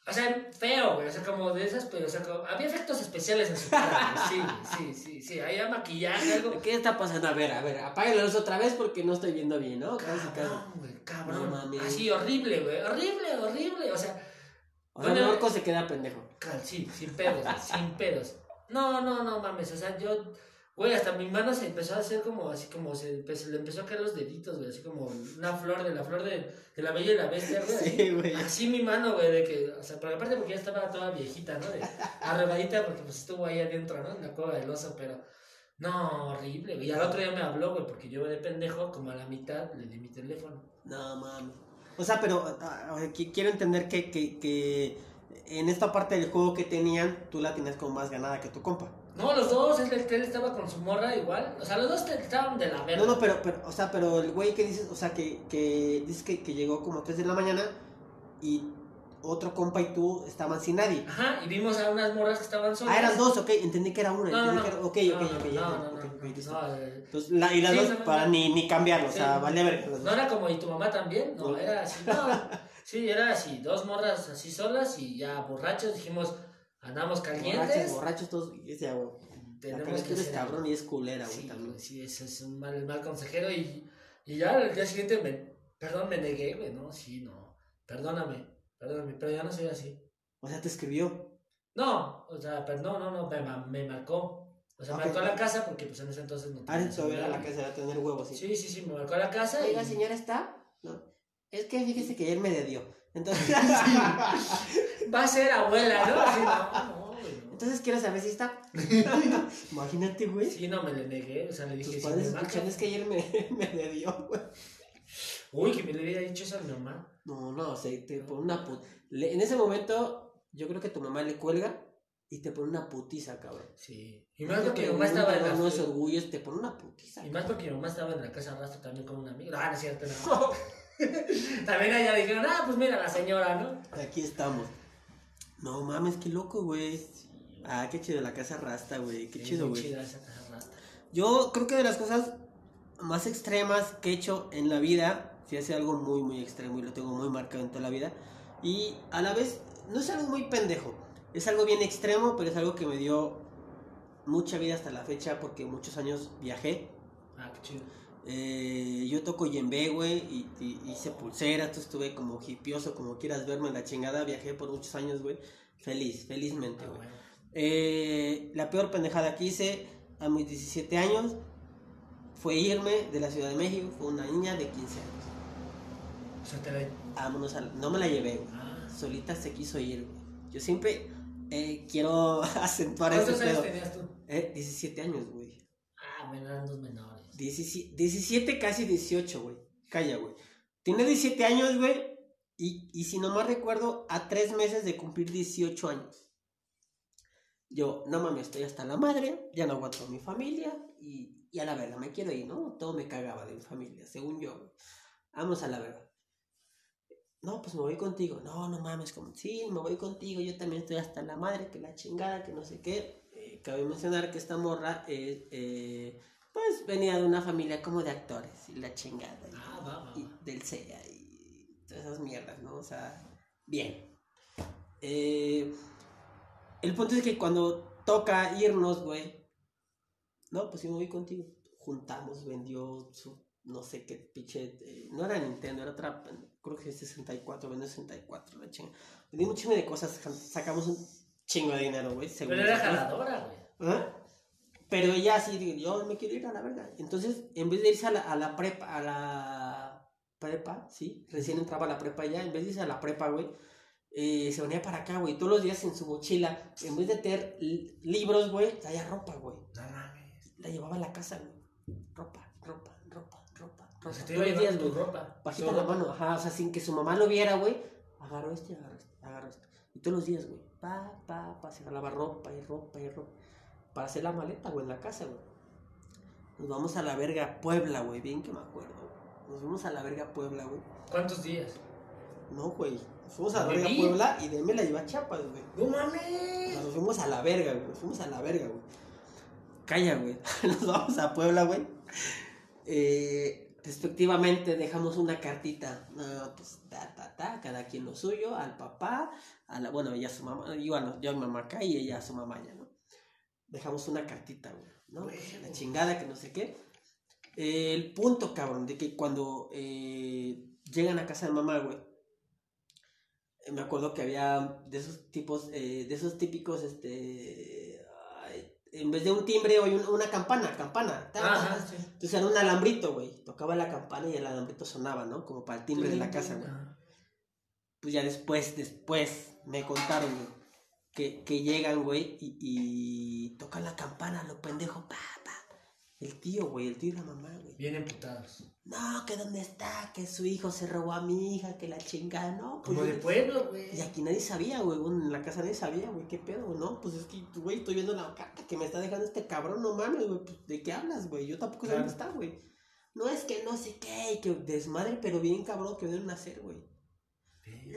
O sea, feo, güey. O sea, como de esas, pero, o sea, como- había efectos especiales en su cara, güey. Sí, sí, sí, sí. Había maquillaje, algo. ¿Qué está pasando? A ver, a ver, apague la luz otra vez porque no estoy viendo bien, ¿no? Casi, casi. Güey, cabrón. No mames. Así, horrible, güey. Horrible, horrible. O sea, O sea, Bueno, Norco se queda pendejo. Cal- Sí, sin pedos, sin pedos. No, no, no mames, o sea, yo, güey, hasta mi mano se empezó a hacer como, así como, se, le empezó a caer los deditos, güey, así como una flor de la flor de, de la bella y la bestia, güey. así. Sí, güey. Así mi mano, güey, de que, o sea, pero aparte porque ya estaba toda viejita, ¿no? De, arrebadita porque pues estuvo ahí adentro, ¿no? En la cueva del oso, pero, no, horrible, güey. Y al otro día me habló, güey, porque yo de pendejo, como a la mitad, le di mi teléfono. No, mames. O sea, pero ah, qui- quiero entender que, que, que en esta parte del juego que tenían, tú la tenías como más ganada que tu compa. No, los dos, él, él estaba con su morra igual, o sea, los dos estaban de la verga. No, no, pero, pero, o sea, pero el güey que dices, o sea, que, que dices que, que llegó como a 3 de la mañana y otro compa y tú estaban sin nadie. Ajá, y vimos a unas morras que estaban solas. Ah, eran dos, ok, entendí que era una. No, no, que era, ok, ok, ok, ya, no, no, Entonces, la, y las Sí, dos para ni, ni cambiarlo, o sea, vale ver. No era como, ¿y tu mamá también? No, No. era así, no. Sí, era así, dos morras así solas y ya borrachos, dijimos, andamos Borrachos, calientes. borrachos todos, y ese güey. La Tenemos que es hacer cabrón y es culera, güey, Sí, también. sí, eso es un mal, mal consejero y, y ya al día siguiente, me, perdón, me negué, güey, no, sí, no, perdóname, perdóname, pero ya no soy así. O sea, te escribió. No, o sea, pero no, no, no, me, me marcó. O sea, me Ok. marcó a la casa porque pues en ese entonces no Ah, tenía todavía a la casa va a tener huevos, sí. Sí, sí, sí, me marcó a la casa y... señora, ¿está? No. Es que fíjese que ayer me dio. Entonces, Va a ser abuela, ¿no? Así, no, no, entonces quiero saber si está. Imagínate, güey. Sí, no me le negué, o sea, le dije, Tus si padres me marca- escuchan, es que ayer me, me dio, güey. Uy, que me le hubiera dicho eso a mi mamá. No, no, o sea, te pone una put... le- En ese momento, yo creo que tu mamá le cuelga y te pone una putiza, cabrón. Sí. Y más porque mi mamá estaba en la... No es orgullo, te pone una putiza. Y más porque mi mamá estaba en la casa rastro también con un amigo. Ah, no es cierto, no. también allá dijeron, ah, pues mira la señora, ¿no? Aquí estamos. No mames, qué loco, güey. Ah, qué chido la casa rasta, güey. Qué Sí, chido, güey. Yo creo que de las cosas más extremas que he hecho en la vida, sí hace algo muy, muy extremo y lo tengo muy marcado en toda la vida. Y a la vez, no es algo muy pendejo, es algo bien extremo, pero es algo que me dio mucha vida hasta la fecha porque muchos años viajé. Ah, qué chido. Eh, yo toco yembe, güey, y, y- hice pulseras, entonces estuve como hipioso, como quieras verme, la chingada, viajé por muchos años, güey. Feliz, felizmente, Ah, güey. Eh, la peor pendejada que hice a mis 17 años fue irme de la Ciudad de México con una niña de 15 años. O sea, te la... Vámonos a la- No me la llevé, güey. Ah. Solita se quiso ir, güey. Yo siempre eh, quiero acentuar ese ¿Cuántos años tenías tú? Eh, 17 años, güey. Ah, bueno, eran dos menores. 17, 17, casi 18, güey. Calla, güey. Tiene 17 años, güey. Y, y si no mal recuerdo, a 3 meses de cumplir 18 años. Yo, no mames, estoy hasta la madre, ya no aguanto a mi familia y, y a la verga, me quiero ir, ¿no? Todo me cagaba de mi familia, según yo. Vamos a la verga. No, pues me voy contigo. No, no mames, como, sí, me voy contigo, yo también estoy hasta la madre, que la chingada, que no sé qué. Cabe mencionar que esta morra, eh, eh, pues venía de una familia como de actores y la chingada. y- Ah, va, va, y del CEA y todas esas mierdas, ¿no? O sea, bien. Eh, el punto es que cuando toca irnos, güey, no, pues yo me voy contigo. Juntamos, vendió su, no sé qué pinche, eh, no era Nintendo, era otra, creo que es 64, vendió 64, la chinga. Vendimos un chingo de cosas, sacamos un chingo de dinero, güey. Pero era jaladora, güey. ¿Ah? Pero ella sí, digo, yo me quiero ir a la verga. Entonces, en vez de irse a la, a la prepa, a la prepa, sí, recién entraba a la prepa ya, en vez de irse a la prepa, güey, eh, se venía para acá, güey, todos los días en su mochila, en vez de tener li- libros, güey, traía ropa, güey. No mames. La llevaba a la casa, güey. Ropa, ropa, ropa, ropa, O ropa. sea, te Todos iba los días, tu güey. ropa. Bajita la ropa. mano, ajá, o sea, sin que su mamá lo viera, güey. Agarró este, agarró este, agarró este. Y todos los días, güey. Pa, pa, pa, se jalaba ropa y ropa y ropa. Para hacer la maleta, güey, en la casa, güey. Nos vamos a la verga Puebla, güey, bien que me acuerdo. güey. Nos fuimos a la verga Puebla, güey. ¿Cuántos días? No, güey. Nos fuimos a la ¿De verga mí? Puebla y de ahí me la llevé a Chiapas, güey. ¡No mames! Nos fuimos a la verga, güey. Nos fuimos a la verga, güey. Calla, güey. Nos vamos a Puebla, güey. Eh, respectivamente dejamos una cartita. No, pues ta, ta, ta. Cada quien lo suyo. Al papá. A la, bueno, ella a su mamá. Yo a, yo a mi mamá acá y ella a su mamá ya, ¿no? Dejamos una cartita, güey. ¿No? Pues, la chingada que no sé qué. Eh, el punto, cabrón, de que cuando eh, llegan a casa de mamá, güey. eh, Me acuerdo que había de esos tipos, eh, de esos típicos, este, en vez de un timbre, hoy una campana, campana. ta, ta, Ajá, ta. sí. Entonces era un alambrito, güey. Tocaba la campana y el alambrito sonaba, ¿no? Como para el timbre de la casa, güey. Pues ya después, después me contaron, güey, que, que llegan, güey, y, y tocan la campana, lo pendejo, pa, pa. El tío, güey, el tío y la mamá, güey. Bien emputados. No, que dónde está, que su hijo se robó a mi hija, que la chingada, no. Pues, Como de pueblo, güey. y aquí nadie sabía, güey, bueno, en la casa nadie sabía, güey, qué pedo, ¿no? Pues es que, güey, estoy viendo la carta que me está dejando este cabrón, no mames, güey, pues, ¿de qué hablas, güey? Yo tampoco sé Claro. dónde está, güey. No es que no sé qué, y que desmadre, pero bien cabrón que a hacer, güey.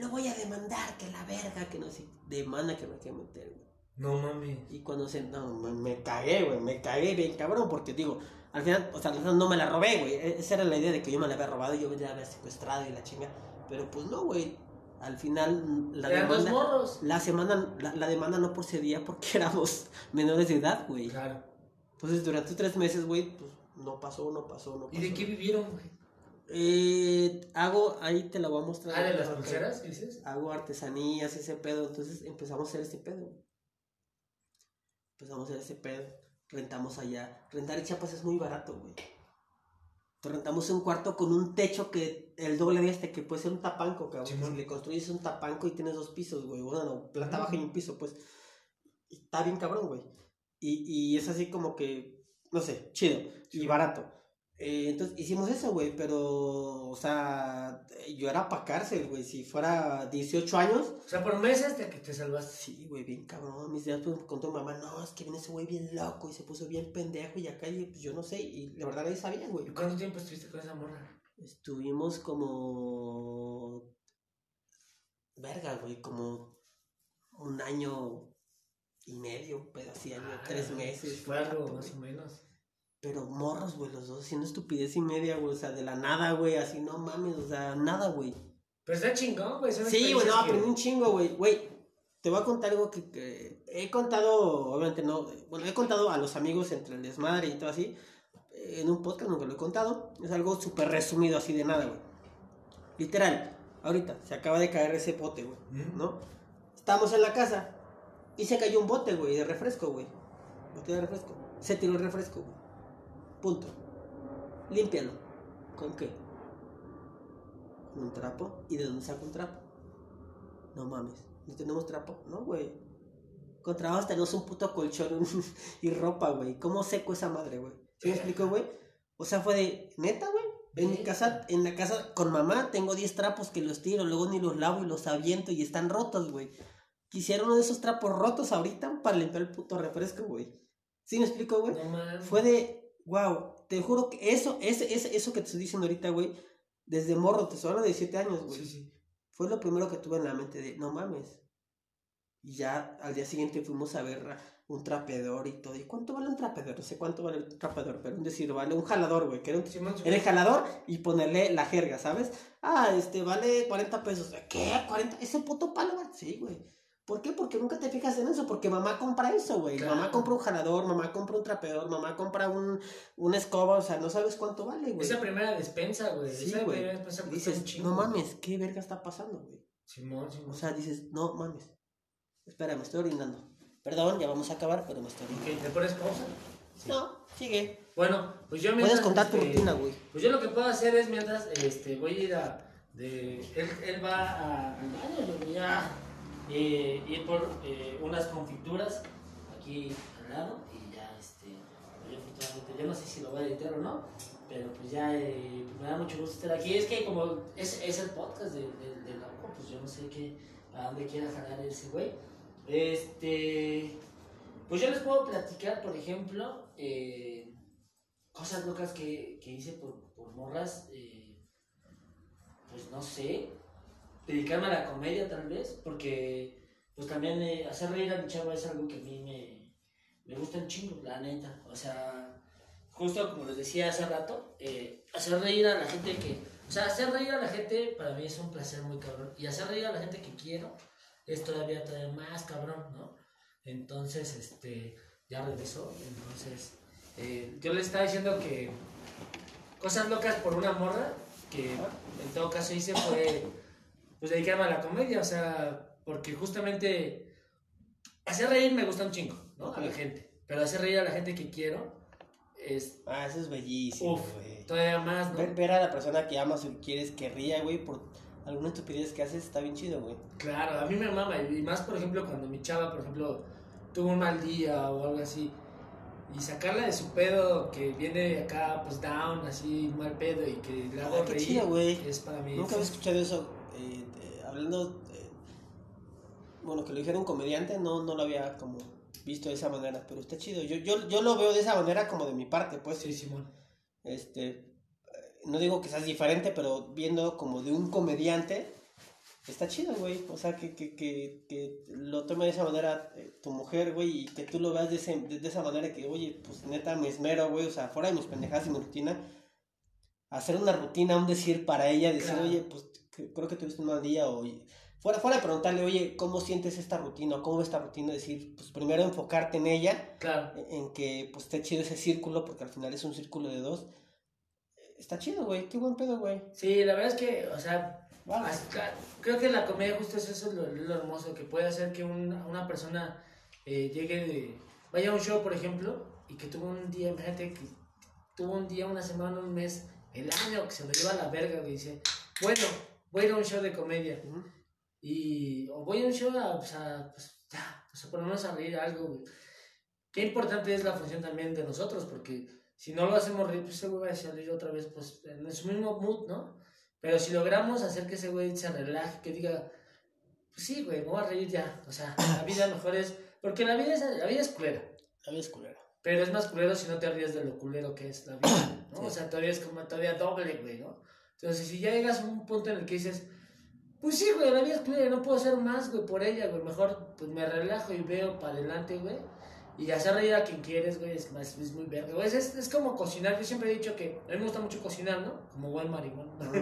Lo voy a demandar, que la verga, que no sé. Demanda que me quiero meter, güey. No mames. Y cuando se. No, me, me cagué, güey. Me cagué bien cabrón, porque digo, al final, o sea, no me la robé, güey. E- Esa era la idea de que yo me la había robado y yo me la había secuestrado y la chinga. Pero pues no, güey. Al final, mm, la Eran dos demanda. morros. La semana, la, la demanda no procedía porque éramos menores de edad, güey. Claro. Entonces, durante tres meses, güey, pues no pasó, no pasó, no pasó. ¿Y de qué vivieron, güey? Eh, hago, ahí te la voy a mostrar. Ah, de las pulseras, ¿qué dices? hago artesanías, ese pedo. Entonces empezamos a hacer ese pedo. Empezamos a hacer ese pedo. Rentamos allá. Rentar en Chiapas es muy barato, güey. rentamos un cuarto con un techo que el doble de este, que puede ser un tapanco, cabrón. Si le construyes un tapanco y tienes dos pisos, güey. Bueno, planta baja y un piso, pues. y Está bien cabrón, güey. Y, y es así como que, no sé, chido y barato. Eh, entonces hicimos eso, güey, pero, o sea, yo era pa' cárcel, güey. Si fuera 18 años, O sea, por meses te, que te salvaste. Sí, güey, bien cabrón. Mis días pues, contó mi mamá, no, es que viene ese güey bien loco y se puso bien pendejo y acá, y pues yo no sé, y la verdad nadie sabía, güey. ¿Y cuánto tiempo estuviste con esa morra? Estuvimos como. Verga, güey, como un año y medio, pero así, año, tres Ah, meses. Fue algo más o menos. Pero morros, güey, los dos haciendo estupidez y media, güey, o sea, de la nada, güey, así, no mames, o sea, nada, güey. Pero está chingón, güey. Sí, güey, no, que- aprendí un chingo, güey. Güey, te voy a contar algo que, que he contado, obviamente no, bueno, he contado a los amigos entre el desmadre y todo así. En un podcast nunca lo he contado. Es algo súper resumido, así de nada, güey. Literal, ahorita se acaba de caer ese bote, güey. ¿no? Estábamos en la casa y se cayó un bote, güey, de refresco, güey. Bote de refresco. Se tiró el refresco, güey. Punto. Límpialo. ¿Con qué? Con un trapo. ¿Y de dónde saco un trapo? No mames. ¿No tenemos trapo? No, güey. Con trabajos tenemos un puto colchón y ropa, güey. ¿Cómo seco esa madre, güey? ¿Sí me explico, güey? O sea, fue de, neta, güey. En mi casa, en la casa con mamá, tengo 10 trapos que los tiro, luego ni los lavo y los aviento y están rotos, güey. Quisiera uno de esos trapos rotos ahorita para limpiar el puto refresco, güey. ¿Sí me explico, güey? No mames. Fue de, wow, te juro que eso, ese, ese, eso que te estoy diciendo ahorita, güey, desde morro, te estoy de 7 años, güey. Sí, sí. Fue lo primero que tuve en la mente de, no mames. Y ya al día siguiente fuimos a ver a un trapeador y todo. ¿Y cuánto vale un trapeador? No sé cuánto vale un trapeador, pero un decir, vale un jalador, güey, que era un era el jalador y ponerle la jerga, ¿sabes? Ah, este, vale 40 pesos. ¿Qué? ¿40? ¿Ese puto palo? Sí, güey. ¿Por qué? Porque nunca te fijas en eso. Porque mamá compra eso, güey. Claro. Mamá compra un jalador, mamá compra un trapeador, mamá compra un, una escoba. O sea, no sabes cuánto vale, güey. Esa primera despensa, güey. Sí, Esa güey. primera despensa dices, chingo. no mames, ¿qué verga está pasando, güey? Simón, Simón. O sea, dices, no mames. Espera, me estoy orinando. Perdón, ya vamos a acabar, pero me estoy orinando. ¿te pones pausa? No, sigue. Bueno, pues yo Puedes mientras, contar tu este, rutina, güey. Pues yo lo que puedo hacer es mientras este, voy a ir a. De, él, él va a, al baño, yo voy a eh, ir por eh, unas confituras aquí al lado y ya, este. Yo, no sé si lo voy a editar o no, pero pues ya eh, me da mucho gusto estar aquí. Es que como es, es el podcast de, loco, pues yo no sé qué, a dónde quiera jalar ese güey. Este. Pues yo les puedo platicar, por ejemplo, eh, cosas locas que, que hice por, por morras. pues no sé. Dedicarme a la comedia, tal vez, porque pues también eh, hacer reír a mi chava es algo que a mí me, me gusta un chingo, la neta. O sea, justo como les decía hace rato, eh, hacer reír a la gente que. O sea, hacer reír a la gente para mí es un placer muy cabrón. Y hacer reír a la gente que quiero es todavía, todavía más cabrón, ¿no? Entonces, este, ya regresó. Entonces, eh, yo le estaba diciendo que cosas locas por una morra, que en todo caso hice fue, pues dedicarme a la comedia, o sea, porque justamente hacer reír me gusta un chingo, ¿no? A la gente. Pero hacer reír a la gente que quiero es Ah, eso es bellísimo, Uf. güey. todavía más, ¿no? Ver, ver a la persona que amas o quieres que ría, güey, por alguna estupidez que haces, está bien chido, güey. Claro, a mí me mama, y más por ejemplo cuando mi chava, por ejemplo, tuvo un mal día o algo así, y sacarla de su pedo que viene acá, pues down, así, mal pedo, y que le hago Ah, qué reír, chido, es para mí. Nunca había escuchado eso. Hablando, eh, bueno, que lo dijera un comediante, no, no lo había como visto de esa manera, pero está chido. Yo, yo, yo lo veo de esa manera como de mi parte, pues. Sí, Simón. Este, eh, no digo que seas diferente, pero viendo como de un comediante, está chido, güey. O sea, que, que, que, que lo tome de esa manera eh, tu mujer, güey, y que tú lo veas de, ese- de, de esa manera que, oye, pues neta me esmero, güey, o sea, fuera de mis pendejadas y mi rutina, hacer una rutina, un decir para ella, decir, Claro. oye, pues creo que tuviste un mal día, o fuera, fuera de preguntarle, oye, ¿cómo sientes esta rutina? ¿Cómo ves esta rutina? Decir, pues primero enfocarte en ella Claro. en que pues esté chido ese círculo, porque al final es un círculo de dos. Está chido, güey, qué buen pedo, güey. Sí, la verdad es que, o sea, Vale. creo que la comedia justo es eso lo, lo hermoso, que puede hacer que un- una persona eh, llegue de, vaya a un show, por ejemplo, y que tuvo un día, imagínate que tuvo un día, una semana, un mes el año que se lo lleva a la verga, güey. Dice, bueno, voy a ir a un show de comedia. Ujú. Y o voy a un show a, pues, a, pues, ya, pues, a ponernos a reír algo, güey. Qué importante es la función también de nosotros, porque si no lo hacemos reír, pues ese güey va a salir otra vez, pues, en su mismo mood, ¿no? Pero si logramos hacer que ese güey se relaje, que diga, pues sí, güey, me voy a reír ya. O sea, la vida mejor es, porque la vida es, la vida es culera. La vida es culera. Pero es más culero si no te ríes de lo culero que es la vida, ¿no? Sí. O sea, todavía es como todavía doble, güey, ¿no? Entonces, si ya llegas a un punto en el que dices, pues sí, güey, la vida es culera, no puedo hacer más, güey, por ella, güey, mejor pues me relajo y veo para adelante, güey. Y hacer reír a quien quieres, güey, es, más, es muy verga, güey. Es, es, como cocinar, yo siempre he dicho que a mí me gusta mucho cocinar, ¿no? Como buen maricón. ¿No?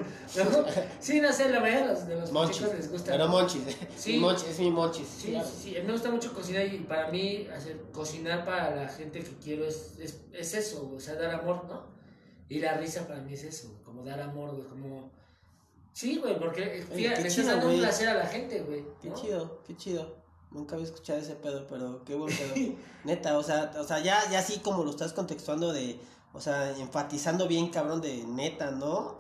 Sí, no sé, la mayoría de los, de los Monchis. chicos les gusta. Pero monchis. Sí. Mi monchis, es mi monchis. Sí, claro. sí, sí, a mí me gusta mucho cocinar y para mí hacer cocinar para la gente que quiero es, es, es eso, o sea, dar amor, ¿no? Y la risa para mí es eso, como dar amor, güey, como... Sí, güey, porque Oye, qué le estás dando un placer a la gente, güey. Qué ¿no? chido, qué chido. Nunca había escuchado ese pedo, pero qué buen pedo. Neta, o sea, o sea, ya, ya así como lo estás contextuando de, o sea, enfatizando bien, cabrón, de neta, ¿no?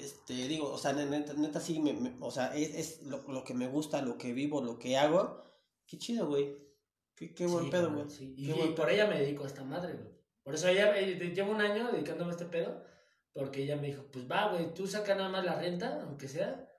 Este, digo, o sea, neta, neta sí, me, me- o sea, es, es lo, lo que me gusta, lo que vivo, lo que hago. Qué chido, güey. Qué, qué buen Sí, pedo, güey. sí. Y, y por ella me dedico a esta madre, güey. Por eso ella, eh, llevo un año dedicándome a este pedo, porque ella me dijo, pues va, güey, tú saca nada más la renta, aunque sea,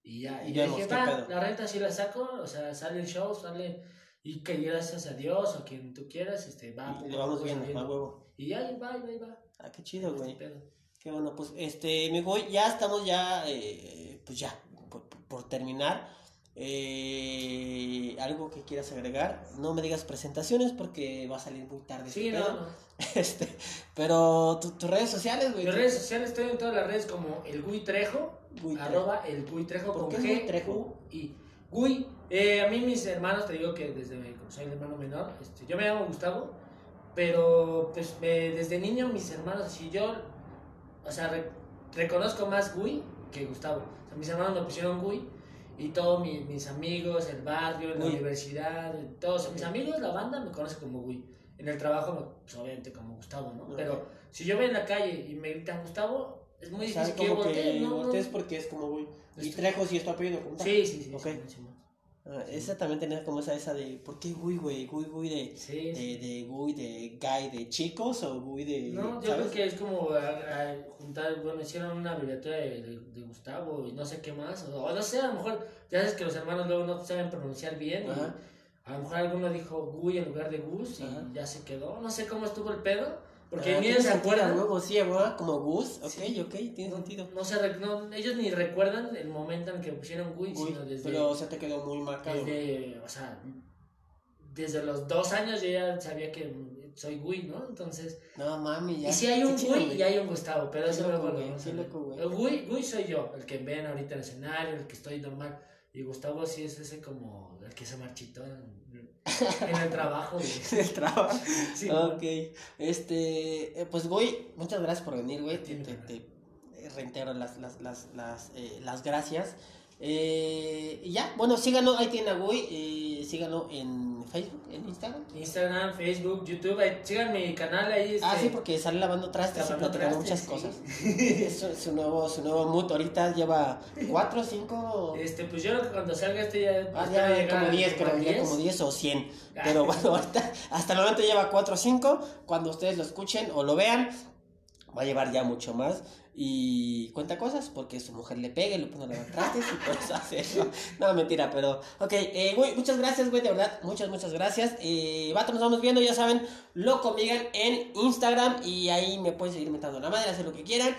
y ya. Y Y yo dije, va, la renta sí la saco, o sea, sale el show, sale, y que gracias a Dios o quien tú quieras, este, va. Y le vamos poco viendo, subiendo. a huevo. Y ya, y va, y va, y va. Ah, qué chido, Este güey. pedo. Qué bueno, pues este, mi güey, ya estamos ya, eh, pues ya, por, por terminar. Eh, algo que quieras agregar, no me digas presentaciones porque va a salir muy tarde. Sí, este no, pedo. no. Este, pero tu- tus redes sociales, güey. Mis redes sociales estoy en todas las redes como el Gui Trejo, Gui Trejo. arroba el Gui Trejo ¿Por con qué G, Trejo? I. Gui, eh, a mí mis hermanos, te digo que desde, como soy el hermano menor, este, yo me llamo Gustavo, pero pues me- desde niño mis hermanos, así yo, o sea, re- reconozco más Gui que Gustavo. O sea, mis hermanos me pusieron Gui y todos mi- mis amigos, el barrio, la Gui. universidad, todos, mis amigos, la banda me conocen como Gui. En el trabajo, pues, obviamente como Gustavo, ¿no? Pero si yo voy en la calle y me gritan Gustavo, es muy difícil que yo como voltee, que ¿no? voltees porque es como, güey. Y Trejo sí es tu apellido, ¿cómo Sí, sí, sí. Ok. sí, sí, Ah, esa también tenía como esa, esa de, ¿por qué Gui, güey? Gui, Gui de, Sí, de, de Gui, de Guy, de chicos o Gui de, No, yo ¿sabes? creo que es como a- a juntar, bueno, hicieron una abreviatura de, de, de Gustavo y no sé qué más, o, no sé, a lo mejor, ya sabes que los hermanos luego no saben pronunciar bien, y Ajá. A lo mejor alguno dijo Gui en lugar de Gus y Ajá. ya se quedó, no sé cómo estuvo el pedo, porque Ah, ni se acuerdan, Luego sí, ¿verdad? Como Gus, ok, Sí. ok, tiene no, sentido. no se no, ellos ni recuerdan el momento en que pusieron Gui, sino desde... pero se te quedó muy marcado. Desde, o sea, desde los dos años yo ya sabía que soy Gui, ¿no? Entonces, No mami, ya. y si hay un Gui y hay un Gustavo, pero eso luego lo. El Gui, Gui soy yo, el que ven ahorita en el escenario, el que estoy normal. Y Gustavo sí es ese como el que se marchitó en, en el trabajo. güey. El trabajo. Sí, ok. Este, eh, pues güey, muchas gracias por venir, güey. Te, te, te reitero las, las, las, las, eh, las gracias. Eh, y ya, bueno, síganlo, ahí tiene a Güey, eh, síganlo en Facebook, en Instagram. Instagram, Facebook, YouTube, ahí, sigan mi canal ahí. Ah, este, sí, porque sale lavando trastes y platicando muchas cosas. su, su nuevo, su nuevo mood, ahorita lleva cuatro o cinco... Este, pues yo creo que cuando salga este ya. Ah, espero ya como a- 10, a creo, ya 10. como 10 o 100. Ah. Pero bueno, ahorita, hasta el momento lleva 4 o 5. Cuando ustedes lo escuchen o lo vean, va a llevar ya mucho más. Y cuenta cosas porque su mujer le pega y le pone a lavar trastes y por eso hace eso. No, mentira, pero. Ok, eh, güey, muchas gracias, güey, de verdad. Muchas, muchas gracias. Eh, vato, nos vamos viendo, ya saben, loco Migan en Instagram. Y ahí me pueden seguir metiendo la madre, hacer lo que quieran.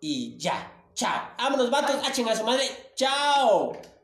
Y ya, chao. Vámonos, vatos, a chingar a su madre. Chao.